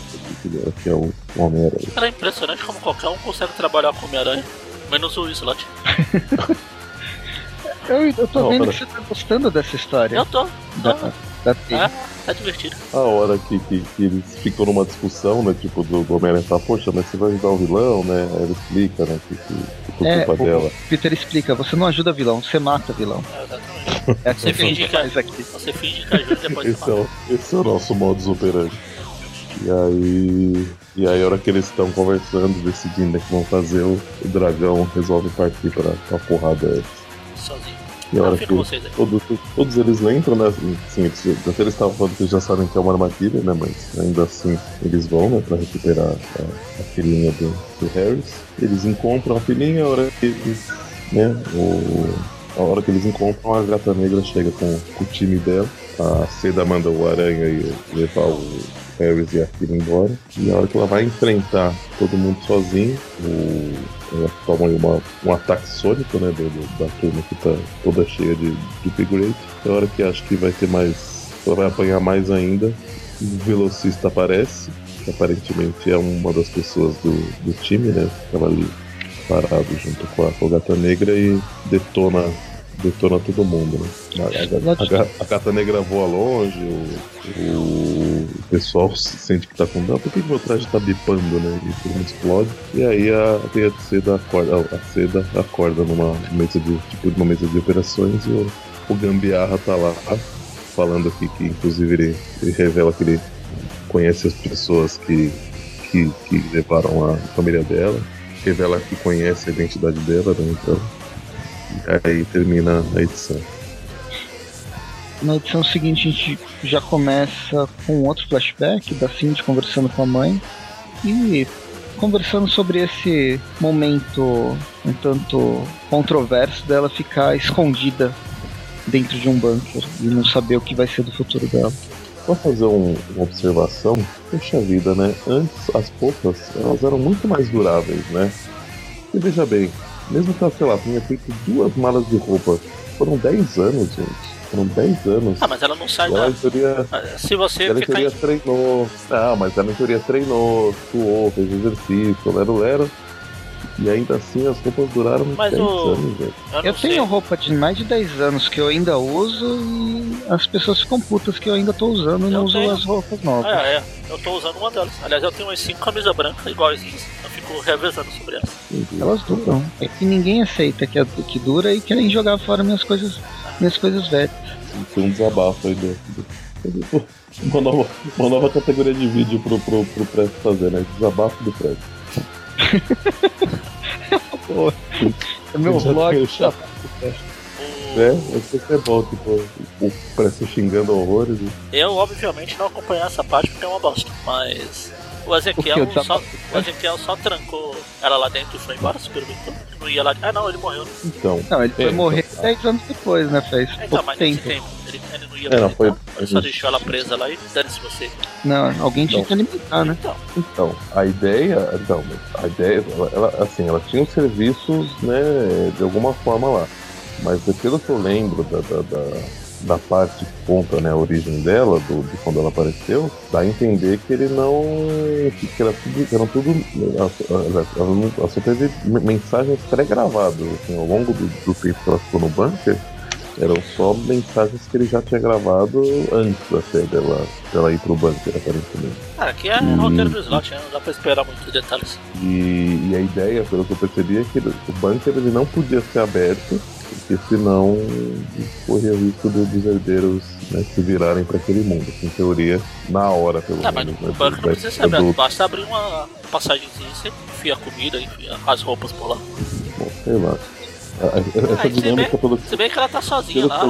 que dela, que é o Homem-Aranha. Era impressionante como qualquer um consegue trabalhar com Homem-Aranha. Menos o Slot. *laughs* Eu, eu tô Não, vendo pera- que você tá gostando dessa história. Eu tô. Tô da Teia. é, tá divertido. A hora que, que, que eles ficam numa discussão, né? Tipo, do, do Homem-Aranha fala, poxa, mas você vai ajudar o vilão, né? Aí ele explica, né? Que, que, que É, culpa o dela. Peter explica, você não ajuda vilão, você mata vilão. É, exatamente. É assim Você que a gente finge que- faz aqui. Você finge que ajuda e depois Esse você é, mata. o, esse é o nosso modus operandi. E aí. E aí, a hora que eles estão conversando, decidindo o que vão fazer, o, o dragão resolve partir pra, pra porrada. Sozinho. E a hora que vocês todos, todos eles entram, né? Sim, eles, até eles estavam falando que eles já sabem que é uma armadilha, né? Mas ainda assim eles vão, né? Pra recuperar a, a filhinha do, do Harris. Eles encontram a filhinha, a hora que eles. Né? O, a hora que eles encontram, a gata negra chega com, com o time dela. A Seda manda o aranha e levar o Harris e a filha embora. E a hora que ela vai enfrentar todo mundo sozinho, o, toma aí uma, um ataque sônico, né? do- do- da turma que tá toda cheia de, de. É hora que acho que vai ter mais. Ela vai apanhar mais ainda. O velocista aparece, que aparentemente é uma das pessoas do, do time, né? Tava ali parado junto com a, com a gata negra e detona. Detona todo mundo, né? A, a- a a gata negra voa longe, o, o pessoal se sente que tá com. Ah, por que meu traje tá bipando, né? E todo mundo explode. E aí a teia de seda acorda, a, a seda acorda numa mesa de. tipo numa mesa de operações e o, o Gambiarra tá lá falando aqui que inclusive ele, ele revela que ele conhece as pessoas que, que, que levaram a família dela, revela que conhece a identidade dela, né? Então. Aí termina a edição. Na edição seguinte a gente já começa com outro flashback da Cindy conversando com a mãe e conversando sobre esse momento um tanto controverso dela ficar escondida dentro de um bunker e não saber o que vai ser do futuro dela. Vou fazer um- uma observação. Poxa vida, né? Antes as roupas elas eram muito mais duráveis, né? E veja bem, mesmo que ela, sei lá, tenha feito duas malas de roupa, foram 10 anos, gente. Foram 10 anos. Ah, mas ela não sai ela, da. em teoria, Se você ela, em ficar. teoria treinou. Não, mas ela, em teoria, treinou, suou, fez exercício, lero, lero. E ainda assim as roupas duraram Mas 10 o- anos, velho. Eu, Eu tenho roupa de mais de 10 anos que eu ainda uso e as pessoas ficam putas que eu ainda tô usando e não Eu uso tenho. as roupas novas. Ah, é, eu tô usando uma delas. Aliás, eu tenho umas 5 camisas brancas iguaizinhas. Eu fico revezando sobre elas. Elas duram. É que ninguém aceita que, que dura e querem jogar fora minhas coisas, minhas coisas velhas. Tem um desabafo aí do. do- Uma nova, uma nova categoria de vídeo pro, pro, pro Presto fazer, né? Desabafo do Presto. Pô, é meu vlog. O- É, eu sei que é bom, tipo, o Presto xingando horrores. e- Eu, obviamente, não acompanhei essa parte porque é uma bosta. Mas o Ezequiel, O só, o Ezequiel só trancou ela lá dentro e foi embora, se perguntou. Não ia lá. Ah, não, ele morreu. né? Então. Não, ele foi É, morrer então, 10 anos depois, né? Faz Então, pouco mas tempo. tempo, ele, ele não ia É, não, foi- Ele só deixou ela presa lá e dane-se você. Não, alguém tinha Não. que alimentar, né? Então, Então, a ideia. Então, a ideia. Ela, ela, assim, ela tinha os serviços, né, de alguma forma lá. Mas pelo que eu lembro da, da, da, da parte que conta né, a origem dela, do, de quando ela apareceu, dá a entender que ele não. que, era tudo. Que eram tudo. Ela só teve mensagens pré-gravadas. Assim, ao longo do, do tempo que ela ficou no bunker, eram só mensagens que ele já tinha gravado antes até dela, dela ir pro bunker, aparentemente. cara, aqui é Hum. roteiro do slot, né? não dá pra esperar muitos detalhes. E, e a ideia, pelo que eu percebi, é que o bunker ele não podia ser aberto, porque senão corria o risco do- dos herdeiros né, se virarem para aquele mundo. Em teoria, na hora, pelo Ah, mas menos. o né, banco não precisa do- basta abrir uma passagemzinha, você enfia a comida, enfia as roupas por lá. Bom, sei lá. Essa Ah, se dinâmica, bem- pelo Se bem que ela tá sozinha lá,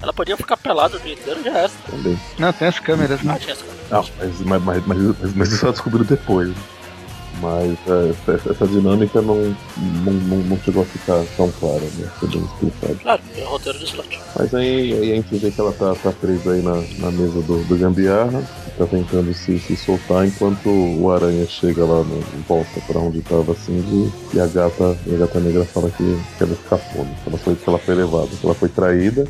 ela podia ficar pelada o dia inteiro já era. também. Não, tem as câmeras, Ah, né? tinha essa Não, mas, mas, mas, mas, mas, mas isso ela descobriu depois. Mas é, essa, essa dinâmica não, não, não, não chegou a ficar tão clara, né? Claro, é roteiro do slot. Mas aí, aí a gente vê que ela tá, tá presa aí na, na mesa do, do Gambiarra, tá tentando se, se soltar enquanto o Aranha chega lá no volta pra onde tava assim e a gata, e a gata negra fala que, que ela escapou, né? que, ela foi, que ela foi levada, que ela foi traída,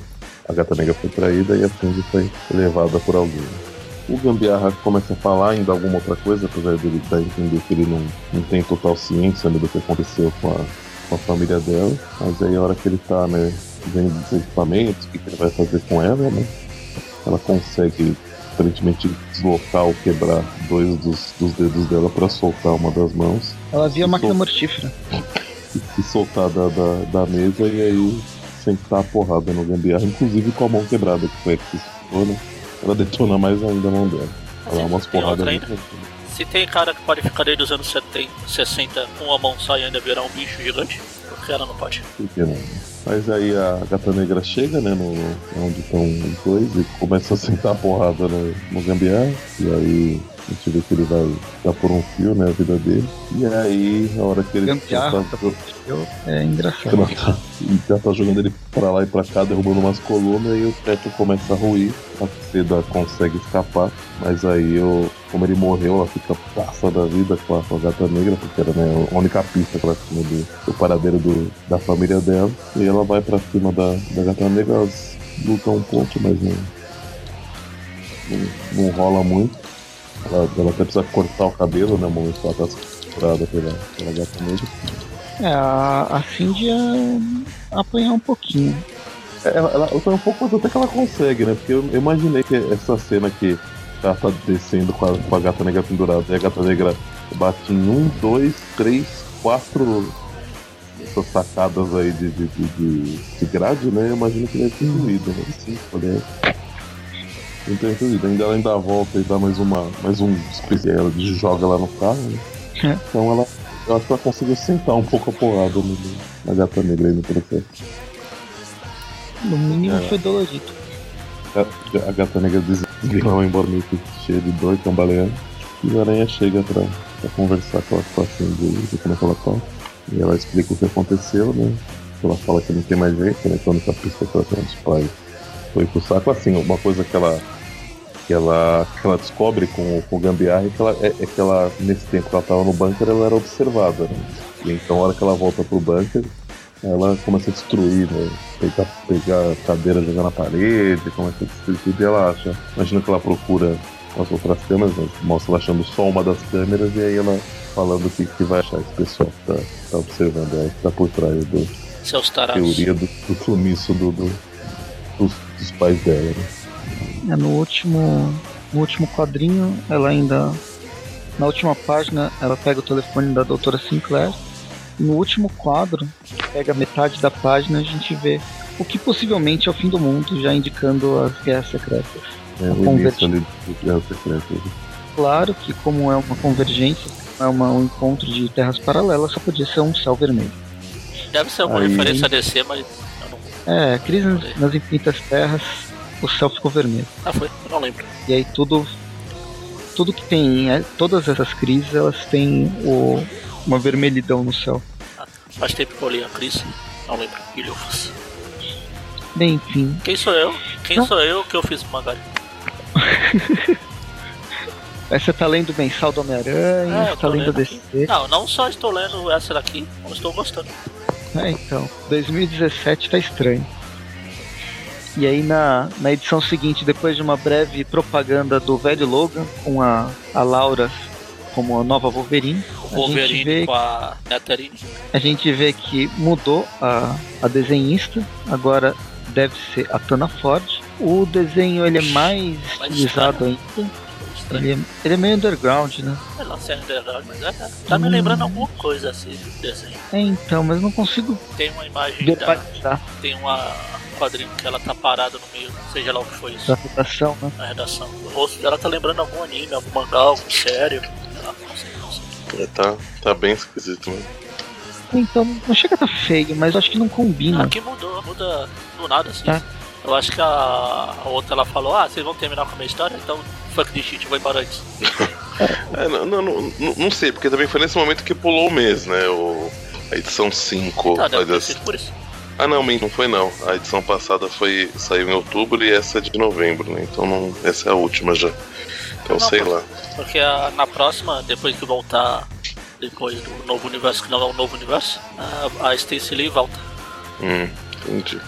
a gata negra foi traída e a Cindy foi levada por alguém. O Gambiarra começa a falar ainda alguma outra coisa, apesar dele dar a entender que ele não, não tem total ciência né, do que aconteceu com a, com a família dela. Mas aí a hora que ele tá, né, vendo os equipamentos, o que, que ele vai fazer com ela, né? Ela consegue aparentemente deslocar ou quebrar dois dos, dos dedos dela para soltar uma das mãos Ela via a máquina mortífera. *laughs* e se soltar da, da, da mesa e aí sentar a porrada no gambiarra, inclusive com a mão quebrada, que foi a que se esticou, né? Ela detona mais ainda a mão dela. Ela dá umas porradas Se tem cara que pode ficar desde os anos 70, 60 com uma mão só e ainda virar um bicho gigante, por que ela não pode? Por que não? Mas aí a gata negra chega, né, no- onde estão os dois e começa a sentar a porrada no, no gambiarra. E aí a gente vê que ele vai dar por um fio, né, a vida dele. E aí, a hora que ele Gambiarra, tá- É engraçado. e já tá jogando ele pra lá e pra cá, derrubando umas colunas, e o teto começa a ruir. A Seda consegue escapar, mas aí eu, como ele morreu, ela fica passa da vida com a, com a gata negra, porque era né, a única pista que ela tinha do, do paradeiro do, da família dela. E ela vai pra cima da, da gata negra, elas lutam um pouco, mas não, não, não rola muito. Ela, ela até precisa cortar o cabelo, né? O momento que ela tá segurada pela, pela gata negra. É, a, a Cindy ia apanhar um pouquinho. Ela, ela, ela um pouco mas até que ela consegue, né? Porque eu, eu imaginei que essa cena que ela tá descendo com a, com a gata negra pendurada e a gata negra bate em um, dois, três, quatro essas sacadas aí de, de, de, de, de grade, né? Eu imagino que deve ter doído, né? Sim, olha. Não entendido. Ainda ela ainda volta e dá mais uma. mais um especial, ela joga lá no carro, né? É. Então ela. Eu acho que ela conseguiu sentar um pouco a porrada no- na gata negra aí no processo. No mínimo É. foi dolorido. A, a gata negra desliga vai embora meio que cheia de dor, cambaleando. E o aranha chega pra, pra conversar com a, com a Cindy e ver como é que ela tá. E ela explica o que aconteceu, né? Ela fala que não tem mais jeito, né? Que a única pista que ela tem dos pais foi pro saco. Assim, uma coisa que ela, que ela, que ela descobre com, com o Gambiarra é que, ela, é, é que ela, nesse tempo que ela tava no bunker, ela era observada, né? E então, a hora que ela volta pro bunker, ela começa a destruir, né? pegar, pegar a cadeira jogar na parede, começa a destruir tudo e ela acha. Imagina que ela procura as outras câmeras, né? mostra ela achando só uma das câmeras e aí ela falando o que, que vai achar esse pessoal que tá, tá observando, ela que tá por trás do Seus tarados. teoria do, do sumiço do, do- dos, dos pais dela. Né? É, no último no último quadrinho, ela ainda na última página, ela pega o telefone da doutora Sinclair. E no último quadro, pega metade da página, a gente vê o que possivelmente é o fim do mundo, já indicando as guerras secretas. É, o início ali do Guerra Secreta. né? Claro que como é uma convergência, é uma, um encontro de terras paralelas, só podia ser um céu vermelho. Deve ser alguma Aí- referência a DC, mas não. É, crise nas- nas infinitas terras, o céu ficou vermelho. Ah, foi? Não lembro. E aí tudo tudo que tem, é, todas essas crises, elas têm o, uma vermelhidão no céu. Faz tempo que eu li a Cris. Não lembro. Ilhufas. Bem, enfim, Quem sou eu? Quem Não. sou eu que eu fiz mangá? aí *laughs* você tá lendo o mensal do Homem-Aranha, É, tá lendo lendo DC. Não, não só estou lendo essa daqui, como estou gostando. É, então, 2017 tá estranho. E aí na, na edição seguinte, depois de uma breve propaganda do velho Logan com a, a Laura como a nova Wolverine, a Wolverine vê, com a Netherine. a gente vê que mudou a, a desenhista, agora deve ser a Tana Ford. O desenho ele é mais estilizado ainda. Ele é, ele é meio underground, né? É underground, mas é, tá me lembrando alguma coisa assim, desenho. É, então, mas não consigo Tem uma imagem da, verbalizar tem uma quadrinho que ela tá parada no meio, seja lá o que foi isso, da redação, né? na redação. O rosto dela tá lembrando algum anime, algum mangá, algum sério. Sei lá, não sei, não sei. É, tá, tá bem esquisito mesmo. Então, não chega a tá feio, mas acho que não combina. Aqui mudou, muda do nada assim. Tá. Eu acho que a, a outra ela falou, ah, vocês vão terminar com a minha história, então fuck de shit, eu vou embora antes. *laughs* É, não, não, não, não- sei, porque também foi nesse momento que pulou o mês, né? O, a edição 5. Tá, deve ter sido por isso. Ah não, não foi não. A edição passada foi saiu em outubro e essa é de novembro, né? Então não, essa é a última já. Então Não, sei lá. Porque a- na próxima, depois que voltar, depois do novo universo, que não é um novo universo, a, a Stacy Lee volta. Hum, entendi.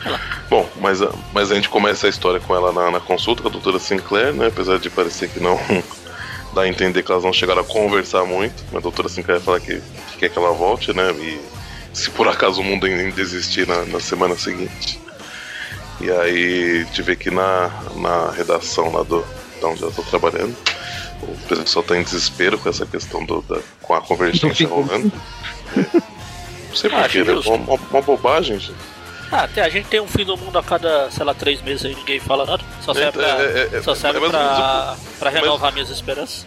Bom, mas a, mas a gente começa a história com ela na, na consulta com a doutora Sinclair, né? Apesar de parecer que não *laughs* dá a entender que elas não chegaram a conversar muito. Mas a doutora Sinclair fala que, que quer que ela volte, né? E se por acaso o mundo ainda existir na, na semana seguinte. E aí a gente vê que na, na redação lá do, da onde ela tá trabalhando, o pessoal tá em desespero com essa questão do, da, com a convergência rolando. Não *laughs* sei Ah, porquê, acho né? justo. Uma, uma bobagem, gente. Ah, até a gente tem um fim do mundo a cada, sei lá, três meses aí, ninguém fala nada. Só serve pra, É, é, é, só serve é mais ou menos pra, pra renovar minhas esperanças.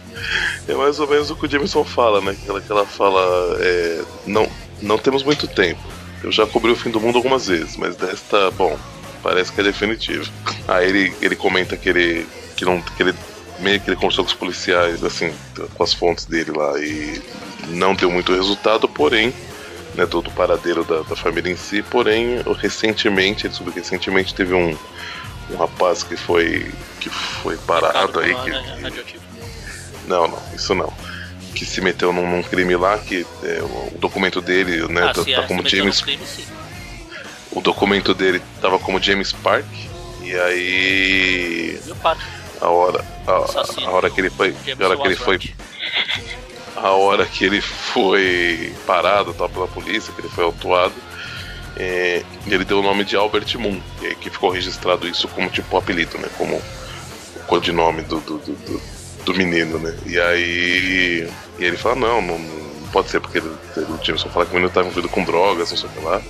É mais ou menos o que o Jameson fala, né? Que ela, que ela fala, é, não, não temos muito tempo. Eu já cobri o fim do mundo algumas vezes, mas desta, bom, parece que é definitivo. Aí ele, ele comenta que ele, que não, que ele meio que ele conversou com os policiais, assim, com as fontes dele lá e não deu muito resultado, porém, né, do, do paradeiro da, da família em si, porém, recentemente, ele soube que recentemente teve um, um rapaz que foi que foi parado aí, que, radioativo. não, não, isso não. Que se meteu num, num crime lá, que é, o documento dele, né, Ah, tá, tá como James. crime, sim. O documento dele tava como James Park. E aí. E o A hora. A, Assassino. a hora que ele foi. James A hora que ele foi. *laughs* A hora que ele foi parado tal, pela polícia, que ele foi autuado. é, ele deu o nome de Albert Moon, e que ficou registrado isso como tipo apelido, né? Como o codinome do, do, do, do- do menino, né? E aí e ele fala, não, não, não pode ser, porque ele, o Jameson fala que o menino tá envolvido com drogas, não sei o que lá.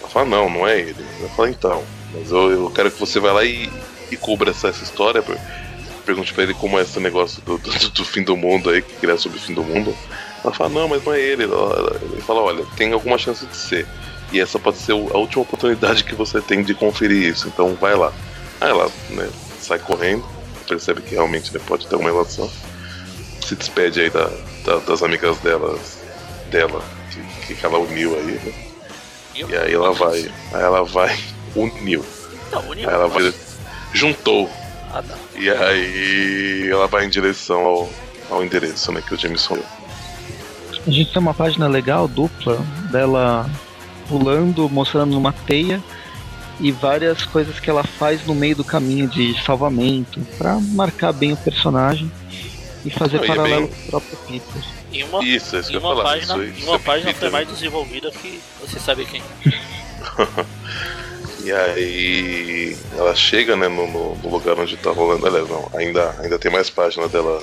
Ela fala, não, não é ele. Ela fala, então, mas eu, eu quero que você vá lá e, e cubra essa, essa história. per- Pergunte pra ele como é esse negócio do, do, do fim do mundo aí, que ele é sobre o fim do mundo. Ela fala, não, mas não é ele. Ele fala, olha, tem alguma chance de ser. E essa pode ser a última oportunidade que você tem de conferir isso, então vai lá. Aí ela né, sai correndo, percebe que realmente né, pode ter uma relação. Se despede aí da, da- das amigas delas, dela, que, que ela uniu aí, né? E aí ela vai. Aí ela vai. Uniu. Não, uniu. Aí ela vai. Juntou. Ah, tá. E aí ela vai em direção ao, ao endereço, né, que o Jameson deu. A gente tem uma página legal, dupla, dela pulando, mostrando uma teia e várias coisas que ela faz no meio do caminho de salvamento para marcar bem o personagem e fazer Não, e é paralelo bem- com o próprio Peter. Em uma, Isso, é isso que em eu ia uma falar. página, isso, uma é página Peter, foi mais desenvolvida que você sabe quem. *laughs* E aí ela chega, né, no, no- no lugar onde tá rolando. Aliás, não, ainda, ainda tem mais página dela.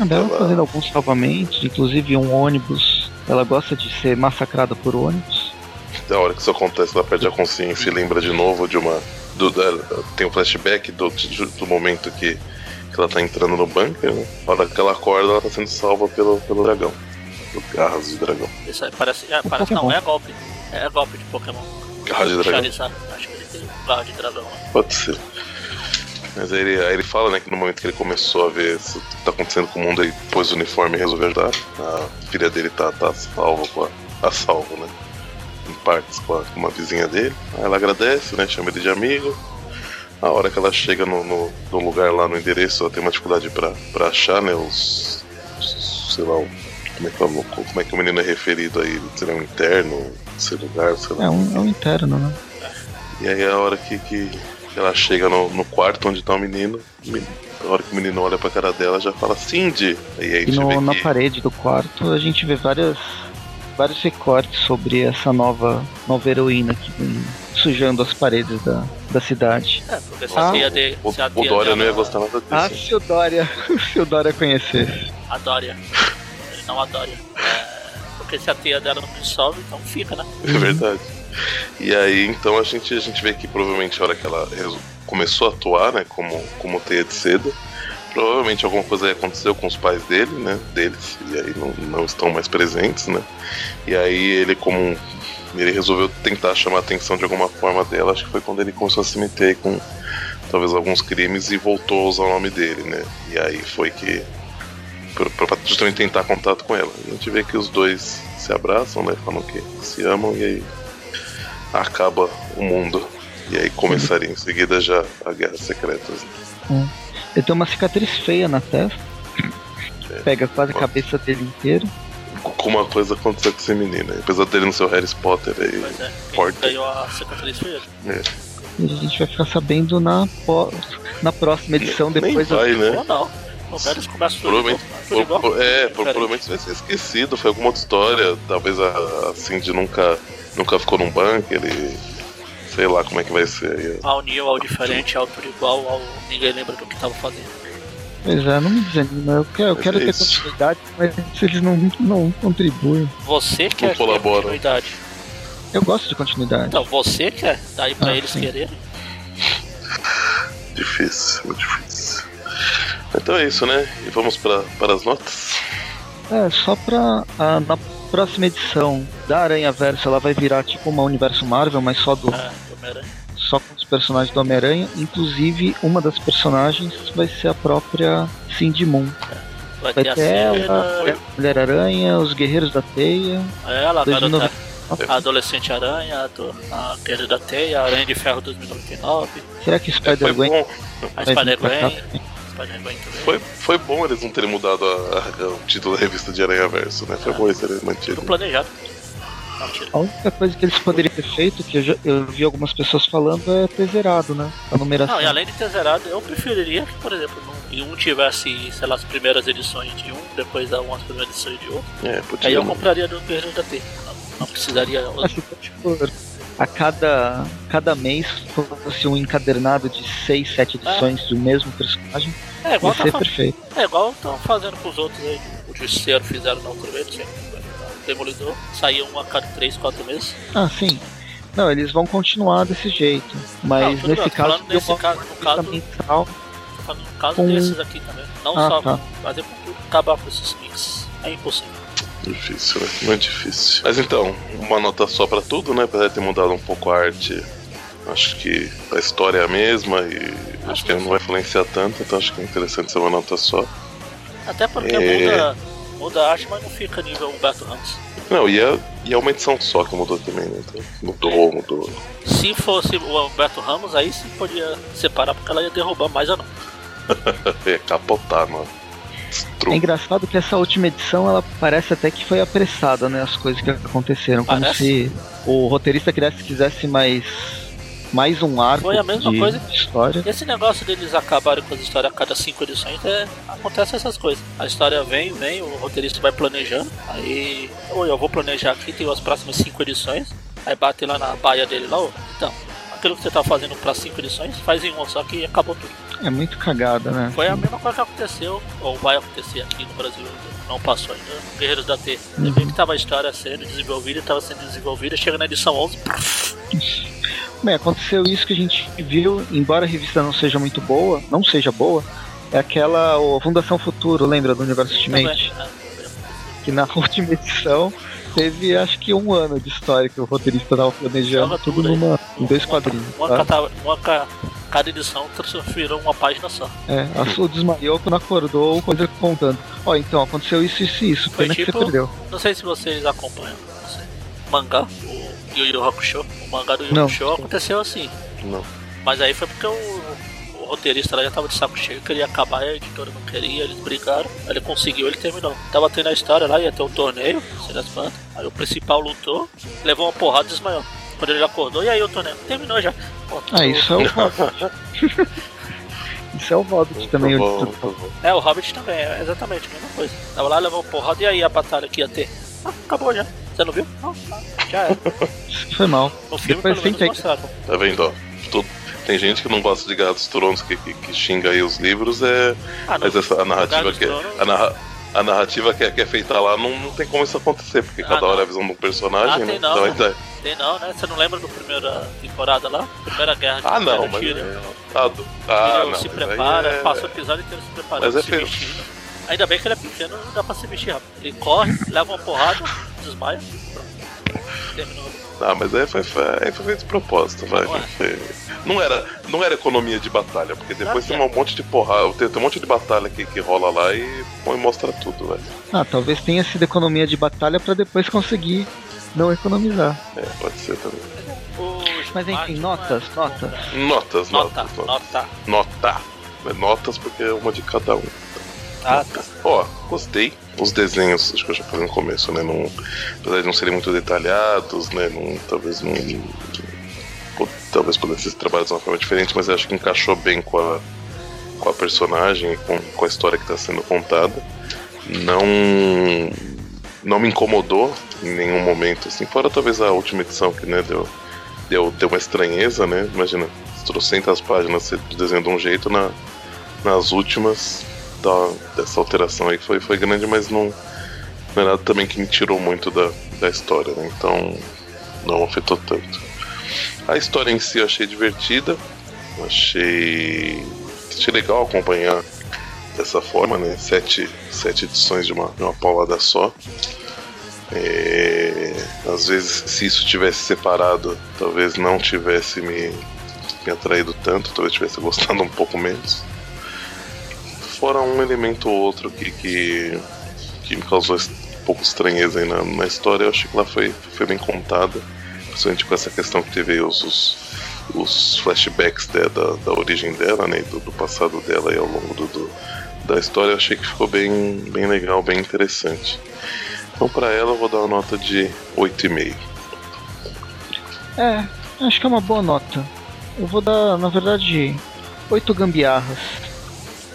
Dela Ela- fazendo alguns salvamentos, inclusive um ônibus. Ela gosta de ser massacrada por ônibus. Da hora que isso acontece, ela perde a consciência e lembra de novo de uma. Do, da- tem um flashback do, do, momento que, que ela tá entrando no bunker, né? A hora que ela acorda, ela tá sendo salva pelo, pelo dragão. Por garras de dragão. Isso aí parece. É, parece não, é golpe. É golpe de Pokémon. Garras de dragão. Charizard. Acho que ele tem garra de dragão. né? Pode ser. Mas aí ele, aí ele fala, né, que no momento que ele começou a ver isso que tá acontecendo com o mundo, ele pôs o uniforme e resolveu ajudar. A filha dele tá, tá salva com a, a salvo, né? Em partes com, a- com uma vizinha dele. Aí ela agradece, né? Chama ele de amigo. A hora que ela chega no, no, no lugar lá no endereço, ela tem uma dificuldade pra, pra achar, né? Os. sei lá, o- como é, que, é o- como é que o menino é referido aí? Será um interno? Esse lugar, sei lá. É um, é um interno, né? E aí a hora que, que ela chega no, no quarto onde tá o menino, a hora que o menino olha pra cara dela já fala Cindy. E aí E no- na que parede do quarto a gente vê várias, vários recortes sobre essa nova, nova heroína que vem sujando as paredes da, da cidade. É, porque se Ah, a de. o, se a o tia Dória não ia gostar nada disso. Ah, se o Dória, *laughs* se o Dória conhecesse. A Dória. Ele não a Dória. É, porque se a tia dela não dissolve, então fica, né? É verdade. E aí então a gente, a gente vê que provavelmente a hora que ela começou a atuar, né, como, como teia de seda, provavelmente alguma coisa aconteceu com os pais dele, né, deles, e aí não, não estão mais presentes, né. E aí ele como ele resolveu tentar chamar a atenção de alguma forma dela, acho que foi quando ele começou a se meter com talvez alguns crimes e voltou a usar o nome dele, né. E aí foi que pra justamente tentar contato com ela. A gente vê que os dois se abraçam, né, falam que se amam e aí acaba o mundo. E aí começaria em seguida já a Guerra Secretas. Ele tem uma cicatriz feia na testa. É. Pega quase a cabeça dele inteira. Com uma coisa aconteceu com esse menino. né? Apesar dele não ser o Harry Potter aí. Mas é. Ganhou a cicatriz ele. É. E a gente vai ficar sabendo na, pó- na próxima edição, Nem depois vai, da. né? Ou não. O Vélez começa Provavelmente, por- é, por- provavelmente vai ser esquecido. Foi alguma outra história. Talvez a, a Cindy nunca, nunca ficou num bunker. Ele, sei lá como é que vai ser. aí. Ao Neo, ao diferente, ao tudo igual, ao ninguém lembra do que tava fazendo. Pois é, não me desanima. Eu quero, eu quero é ter isso. continuidade, mas eles não, não contribuem. Você quer ter colabora. continuidade. Eu gosto de continuidade. Então, você quer, daí pra Ah, eles sim. quererem. Difícil, muito difícil. Então é isso, né? E vamos pra, para as notas. É, só pra. ah, na próxima edição da Aranha Verso, ela vai virar tipo uma universo Marvel, mas só do. É, Homem-Aranha. Só com os personagens do Homem-Aranha. Inclusive, uma das personagens vai ser a própria Cindy Moon. Vai Vai ter a ter ela, Mulher-Aranha, os Guerreiros da Teia. ela, a garota, 2009. a adolescente aranha, a, do, a Guerreira da Teia, a Aranha de Ferro 2099, Será que É, Spider-Gwen a vai também. Foi, foi bom eles não terem mudado a- a- o título da revista de Aranha Verso, né? Foi bom eles terem mantido. Tudo planejado. A única coisa que eles poderiam ter feito, que eu, já- eu vi algumas pessoas falando, é ter zerado, né? A numeração. Não, e além de ter zerado, eu preferiria que, por exemplo, um tivesse, sei lá, as primeiras edições de um, depois da uma as primeiras edições de outro. É, Aí podia. eu compraria do Guerreiro da T. Não, não precisaria. Fosse por a cada, cada mês fosse um encadernado de 6, 7 edições do mesmo personagem, É igual tá perfeito. É igual estão fazendo com os outros aí. O Justiceiro fizeram na outra vez, sim. Demolidor. Saía um a cada 3, 4 meses. Ah, sim. Não, eles vão continuar desse jeito. Mas Não, nesse bem, caso, nesse uma caso- no caso- falando no caso Com- desses aqui também. Não Ah, só tá. fazer com tudo, acabar com esses mix. É impossível. Difícil, né? Muito difícil. Mas então, uma nota só pra tudo, né? Apesar de ter mudado um pouco a arte, acho que a história é a mesma e acho que não vai influenciar tanto, então acho que é interessante ser uma nota só. Até porque É. muda, muda a arte, mas não fica nível Humberto Ramos. Não, e é, e é uma edição só que mudou também, né? Então, mudou, mudou. Se fosse o Humberto Ramos, aí sim podia separar, porque ela ia derrubar mais a não. *laughs* É, capotar, mano. É engraçado que essa última edição, ela parece até que foi apressada, né? As coisas que aconteceram. Como Parece. se o roteirista quisesse, quisesse mais mais um arco Foi a mesma de coisa. história. Esse negócio deles acabarem com as histórias a cada cinco edições, é, acontece essas coisas. A história vem, vem, o roteirista vai planejando, aí, ou eu vou planejar aqui, tem as próximas cinco edições, aí bate lá na baia dele lá, ó, então, aquilo que você tá fazendo para cinco edições, faz em uma só que acabou tudo. É muito cagada, né? Foi a mesma coisa que aconteceu, ou vai acontecer aqui no Brasil, não passou ainda, Guerreiros da T. Você vê que tava a história sendo desenvolvida, tava sendo desenvolvida, chega na edição 11, Bem, aconteceu isso que a gente viu, embora a revista não seja muito boa, não seja boa, é aquela o Fundação Futuro, lembra do Universo Ultimate? né? Que na *laughs* última edição teve acho que um ano de história que o roteirista tava planejando, Joga tudo tudo numa, em dois quadrinhos. Uma, tá? cata- uma ca- cada edição virou uma página só. É, a Su desmaiou quando acordou, coisa contando. Ó, então, aconteceu isso, isso e isso. Foi Pena que tipo- você perdeu. Não sei se vocês acompanham não sei, o mangá, o Yu Yu Hakusho. O mangá do Yu Yu. Hakusho aconteceu assim. Não. Mas aí foi porque o, o roteirista lá já tava de saco cheio, queria acabar, a editora não queria, eles brigaram, aí ele conseguiu, ele terminou. Tava tendo a história lá, ia ter um torneio, sei das bandas. Aí o principal lutou, levou uma porrada e desmaiou. Quando ele acordou, e aí o torneio? Terminou já. Pô, Ah, *laughs* isso é o Hobbit. isso é o Hobbit também. Tá eu bom, disse. tá bom. É, o Hobbit também, é exatamente a mesma coisa. Tava lá, levou uma porrada, e aí a batalha que ia ter? Ah, acabou já. Você não viu? Não, ah, já era. *laughs* Foi mal. No filme, Depois pelo menos. Tá vendo, ó? Tudo- Tem gente que não gosta de Gatos Tronos, que, que, que xinga aí os livros, é. Ah. Mas essa, a narrativa que é. Tronos- A, narra- a narrativa que é, que é feita lá não, não tem como isso acontecer, porque Ah, cada não. hora é a visão de um personagem, Ah, né? tem não. Então, então- Tem não, né? Você não lembra da primeira temporada lá? Primeira guerra de ah, não, mas. Tyrion. É, ah, do- ah, não, se prepara, é- passa o episódio inteiro se preparando, Mas é se feio. Ainda bem que ele é pequeno, não dá pra se vestir rápido. Ele corre, leva uma porrada, desmaia, pronto. Terminou. Ah, mas aí foi, foi, aí foi feito de propósito, vai. Não era, não era economia de batalha, porque depois Claro tem um monte de porrada, tem, tem um monte de batalha que, que rola lá e põe mostra tudo, velho. Ah, talvez tenha sido economia de batalha pra depois conseguir não economizar. É, pode ser também. Os Mas enfim, notas, é- notas. Notas, Nota, notas, notas. nota. Nota. É Notas porque é uma de cada um. Ah, tá. Ó, gostei. Os desenhos, acho que eu já falei no começo, né? Não, apesar de não serem muito detalhados, né? Não, talvez não. Talvez pudesse ser trabalhado de uma forma diferente, mas acho que encaixou bem com a, com a personagem com, com a história que está sendo contada. Não. Não me incomodou em nenhum momento, assim, fora talvez a última edição que né, deu, deu, deu uma estranheza, né? Imagina, trocentas páginas você desenha de um jeito, na, nas últimas da, dessa alteração aí foi, foi grande, mas não, não é nada também que me tirou muito da, da história, né? Então não afetou tanto. A história em si eu achei divertida, achei, achei legal acompanhar dessa forma, né? Sete, sete edições de uma, de uma paulada só. É, às vezes, se isso tivesse separado, talvez não tivesse me, me atraído tanto, talvez tivesse gostado um pouco menos. Fora um elemento ou outro que, que, que me causou um pouco estranheza aí na, na história, eu achei que ela foi, foi bem contada, principalmente com essa questão que teve os, os, os flashbacks da, da origem dela, né, e do, do passado dela aí ao longo do, do- da história, eu achei que ficou bem, bem legal, bem interessante. Então, pra ela, eu vou dar uma nota de 8,5. É, acho que é uma boa nota. Eu vou dar, na verdade, oito gambiarras.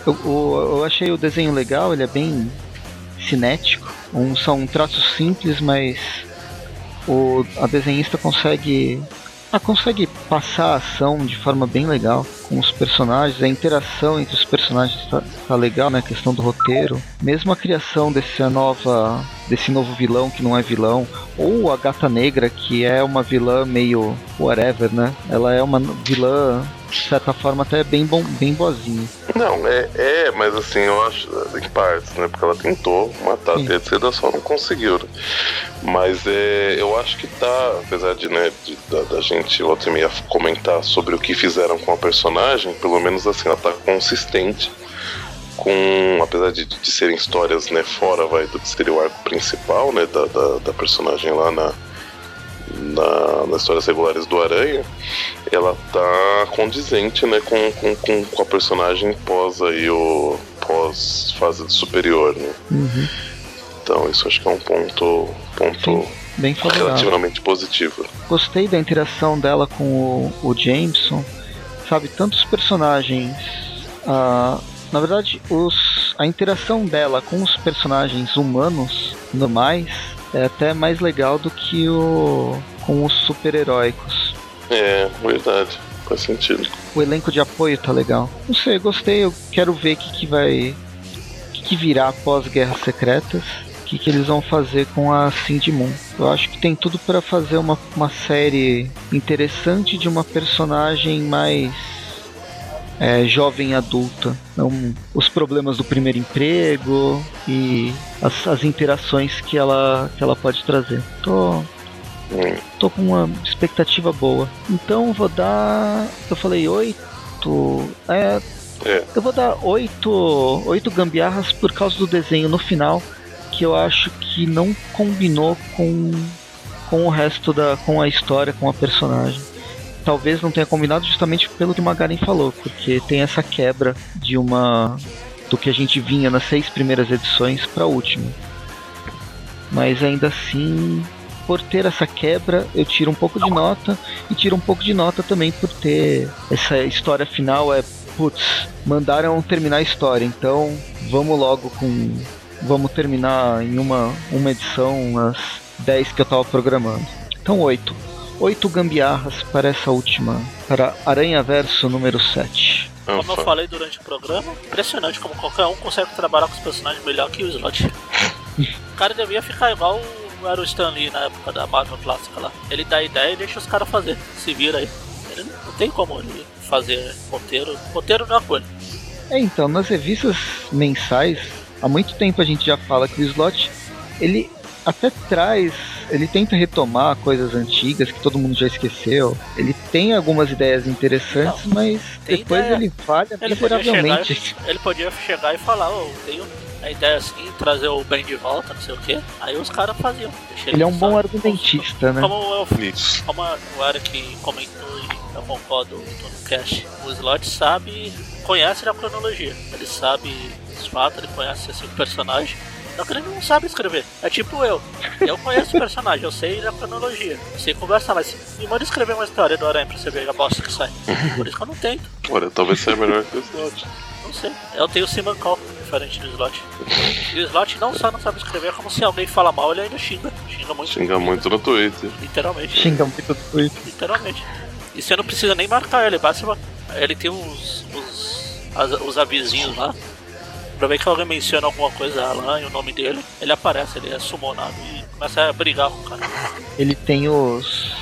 Eu, o- eu achei o desenho legal, ele é bem cinético. Um, são traços simples, mas o, a desenhista consegue, ah, consegue passar a ação de forma bem legal com os personagens. A interação entre os personagens tá, tá legal, né? A questão do roteiro. Mesmo a criação dessa nova, desse novo vilão que não é vilão, ou a Gata Negra, que é uma vilã meio whatever, né? Ela é uma vilã, de certa forma, até bem, bom, bem boazinha. Não, é, é, mas assim, eu acho em partes, né? Porque ela tentou matar Sim. a Seda, só não conseguiu, né? Mas é, eu acho que tá, apesar de, né, de- da, da gente volta e meia comentar sobre o que fizeram com a personagem, pelo menos assim, ela tá consistente com, apesar de, de serem histórias, né, fora vai, do que seria o arco principal, né, da, da, da personagem lá na, na, nas histórias regulares do Aranha, ela tá condizente, né, com, com, com, com a personagem pós aí o pós fase superior, né? Uhum. Então isso acho que é um ponto ponto bem favorável. Relativamente positiva. Gostei da interação dela com o, o Jameson. Sabe, tantos personagens. ah, na verdade, os, a interação dela com os personagens humanos normais é até mais legal do que o com os super-heróicos. É, verdade. Faz sentido. O elenco de apoio tá legal. Não sei, gostei. Eu quero ver o que, que vai. O que, que virá após Guerras Secretas. O que, que eles vão fazer com a Cindy Moon. Eu acho que tem tudo para fazer uma, uma série interessante de uma personagem mais. É, jovem adulta. Então, os problemas do primeiro emprego e as, as interações que ela, que ela pode trazer. Tô, Hum, tô com uma expectativa boa. Então vou dar. Eu falei oito. É. É. Eu vou dar oito. oito gambiarras por causa do desenho no final. Que eu acho que não combinou com. com o resto da. com a história, com a personagem. Talvez não tenha combinado justamente pelo que o Magaren falou, porque tem essa quebra de uma. do que a gente vinha nas seis primeiras edições pra última. Mas ainda assim, por ter essa quebra, eu tiro um pouco de nota e tiro um pouco de nota também por ter essa história final é putz, mandaram terminar a história, então vamos logo com vamos terminar em uma uma edição as 10 que eu tava programando. Então 8. 8 gambiarras para essa última, para Aranha Verso número 7. Como eu falei durante o programa, impressionante como qualquer um consegue trabalhar com os personagens melhor que o Slot. o *laughs* cara devia ficar igual o- era o Stan Lee na época da Marvel clássica lá. Ele dá ideia e deixa os caras fazer. Se vira aí. Ele não, não tem como ele fazer roteiro. Roteiro não é coisa. É, então, nas revistas mensais, há muito tempo a gente já fala que o Slot, ele até traz, ele tenta retomar coisas antigas que todo mundo já esqueceu. Ele tem algumas ideias interessantes, mas tem depois ideia. ele falha Ele podia, chegar, miseravelmente. ele podia chegar e falar, ô, tenho a ideia assim, trazer o Ben de volta, não sei o que. Aí os caras faziam. Deixa Ele é um bom argumentista, né? Como eu Isso. como o Eric comentou e eu concordo no cast, o Slot sabe, conhece a cronologia, ele sabe os fatos, ele conhece esse personagem. Só que ele não sabe escrever. É tipo eu. Eu conheço o personagem, eu sei a cronologia. Eu sei conversar, mas me manda escrever uma história do Aranha pra você ver a bosta que sai. Por isso que eu não tento. Olha, talvez seja melhor que o Slot. Não sei. Eu tenho o Simon Call, diferente do Slot. E o Slot não só não sabe escrever, como se alguém fala mal, ele ainda xinga. Xinga muito. Xinga muito no Twitter. Literalmente. Xinga muito do Twitter. Literalmente. E você não precisa nem marcar ele, basta. Ele tem os. os, as- os avisinhos lá. Pra ver que alguém menciona alguma coisa, Alan, e o nome dele, ele aparece, ele é summonado e começa a brigar com o cara. Ele tem os.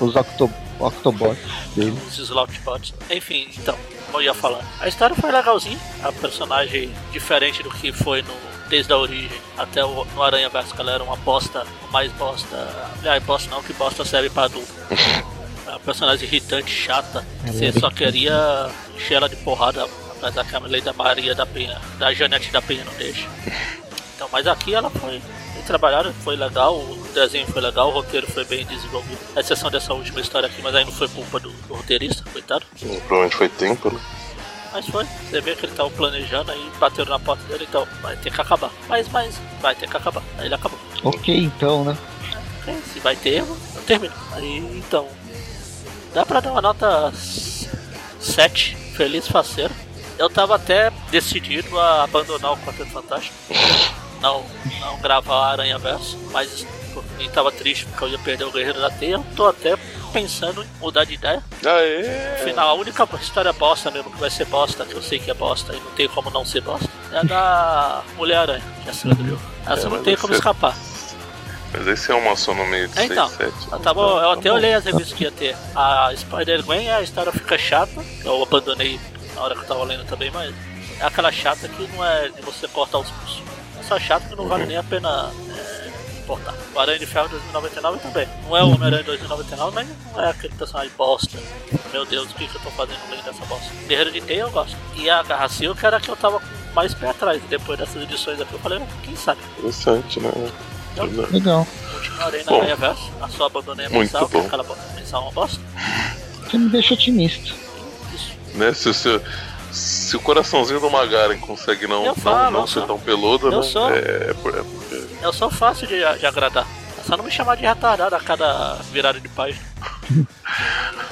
os octo, Octobots dele. Os slotbots. Enfim, então, como eu ia falando. A história foi legalzinha, a personagem diferente do que foi no. Desde a origem até o, no Aranha Verso, que ela era uma bosta, mais bosta. Aliás, bosta não, que bosta serve pra adulto. *laughs* A personagem irritante, chata. Você era só queria encher ela de porrada, que a lei da Maria da Penha, da Janete da Penha não deixa. Então, mas aqui ela foi bem trabalhada, foi legal, o desenho foi legal, o roteiro foi bem desenvolvido. A exceção dessa última história aqui, mas aí não foi culpa do, do roteirista, coitado. Provavelmente foi tempo, né? Mas foi, você vê que ele tava planejando aí, bateram na porta dele, então vai ter que acabar. Mas, mas, vai ter que acabar. Aí ele acabou. Ok, então, né? Ok, se vai ter erro, eu termino. Aí, então, dá pra dar uma nota 7, feliz faceiro. Eu tava até decidido a abandonar o Quarteto Fantástico. *laughs* Não, não gravar Aranha Verso, mas eu tava triste porque eu ia perder o Guerreiro da Teia. Eu tô até pensando em mudar de ideia. Aê! Afinal, a única história bosta mesmo que vai ser bosta, que eu sei que é bosta e não tem como não ser bosta, é a da *laughs* Mulher-Aranha, que é a jogo. Essa É, não tem como ser- escapar. Mas esse é uma só no meio de É, então. 6, 7. Ah, tá bom, eu até olhei as revistas que ia ter. A Spider-Gwen, a história fica chata. Eu abandonei na hora que eu tava lendo também, mas é aquela chata que não é de você cortar os pulsos. É só chata que não vale nem a pena é, importar. O Aranha de Ferro 2099 também. Não é o Homem-Aranha 2099, mas não é aquele personagem bosta. Meu Deus, o que, que eu tô fazendo lendo dessa bosta? Guerreiro de Teia eu gosto. E a Garra Silk era a que eu tava com mais pé atrás. E depois dessas edições aqui eu falei, "Hum, quem sabe? Interessante, né? Então. Legal. Continuarei na. Aranha Verso. A sua abandonei a mensal, que bom. aquela mensal é uma bosta. Você me deixa otimista. Né? Se, se, se o coraçãozinho do Magaren consegue não, Eu não, falo, não eu ser sou. tão peludo, Eu né? sou. É, é por- é porque Eu sou fácil de, de agradar. Só não me chamar de retardado a cada virada de página. *laughs*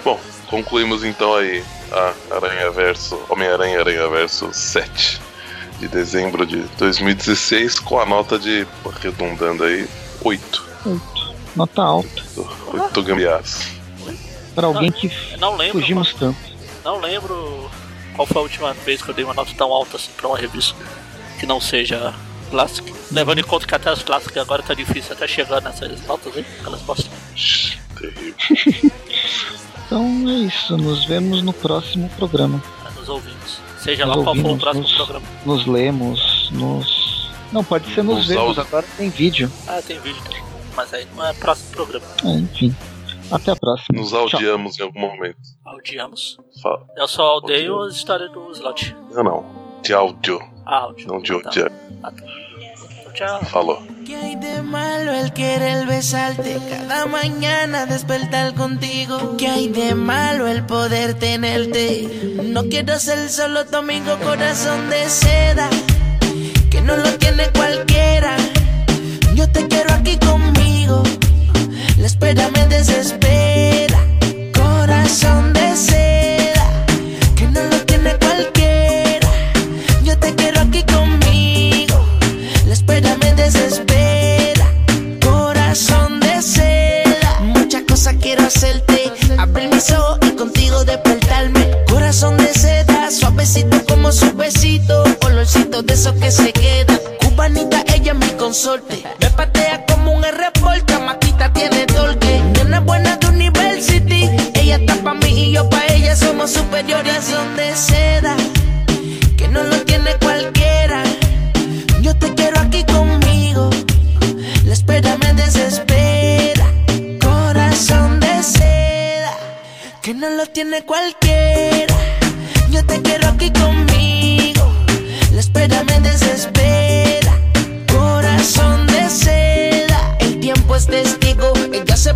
Bom, concluímos então aí a Aranha Verso, Homem-Aranha Aranha Verso 7 de dezembro de 2016 com a nota de, arredondando aí, 8. 8. Nota alta. 8 gambiarras. Pra alguém que Não lembro. fugimos tanto. Não lembro qual foi a última vez que eu dei uma nota tão alta assim pra uma revista que não seja clássica. Levando em conta que até as clássicas agora tá difícil até chegar nessas notas aí, aquelas. Terrível. *laughs* Então é isso. Nos vemos no próximo programa. Nos ouvimos. Seja Nos lá qual for o próximo nos- programa. Nos lemos, nos. Não, pode ser nos Nos vemos, agora tem vídeo. Ah, tem vídeo também. Mas aí não é próximo programa. É, enfim. Até a próxima. Nos Tchau. audiamos em algum momento. Audiamos. Fala. Eu só odeio as histórias do Slot. Não, não. De áudio, Ah, áudio. não de Ah, odiar. Ah, tá. Tchau. Falou. ¿Qué hay de malo el querer besarte cada mañana despertar contigo? ¿Qué hay de malo el poder tenerte? No quiero ser solo tu amigo corazón de seda, que no lo tiene cualquiera. Yo te quiero aquí conmigo, la espera me desespera. Corazón de seda, que no lo tiene cualquiera. Yo te quiero aquí conmigo. La espera me desespera. Corazón de seda. Muchas cosas quiero hacerte. Abrir mis ojos y contigo despertarme. Corazón de seda. Suavecito como su besito. Olorcito de esos que se quedan. Cubanita, ella es mi consorte. Me patea como un R-Porta. Tiene torque. Nena buena de University. Ella está pa' mí y yo pa' ella. Somos superiores. Corazón de seda. Que no lo tiene cualquiera. Yo te quiero aquí conmigo. La espera me desespera. Corazón de seda. Que no lo tiene cualquiera. Yo te quiero aquí conmigo. La espera me desespera.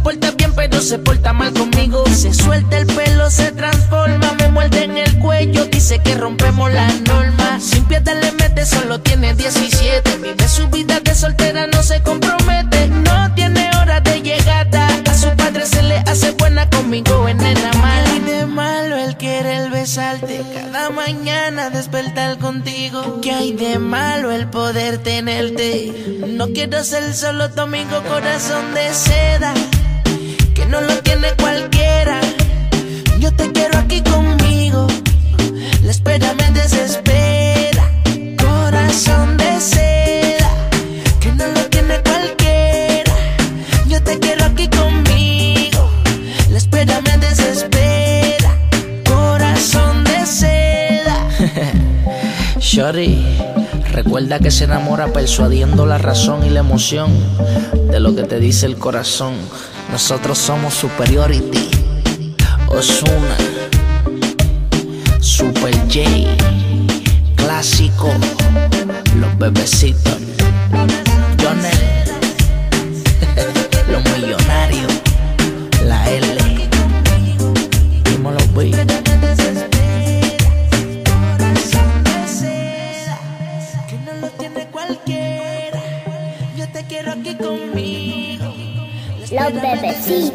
Porta bien, pero se porta mal conmigo. Se suelta el pelo, se transforma. Me muerde en el cuello. Dice que rompemos la norma. Sin piedad le mete, solo tiene 17. Vive su vida de soltera, no se compromete. No tiene hora de llegada. A su padre se le hace buena conmigo en nena mala. Y de malo el querer besarte. Cada mañana despertar contigo. ¿Qué hay de malo el poder tenerte? No quiero ser solo tu amigo, corazón de seda. Que no lo tiene cualquiera. Yo te quiero aquí conmigo. La espera me desespera. Shorty, recuerda que se enamora persuadiendo la razón y la emoción de lo que te dice el corazón. Nosotros somos superiority. Osuna, Super J, clásico, los bebecitos, aquí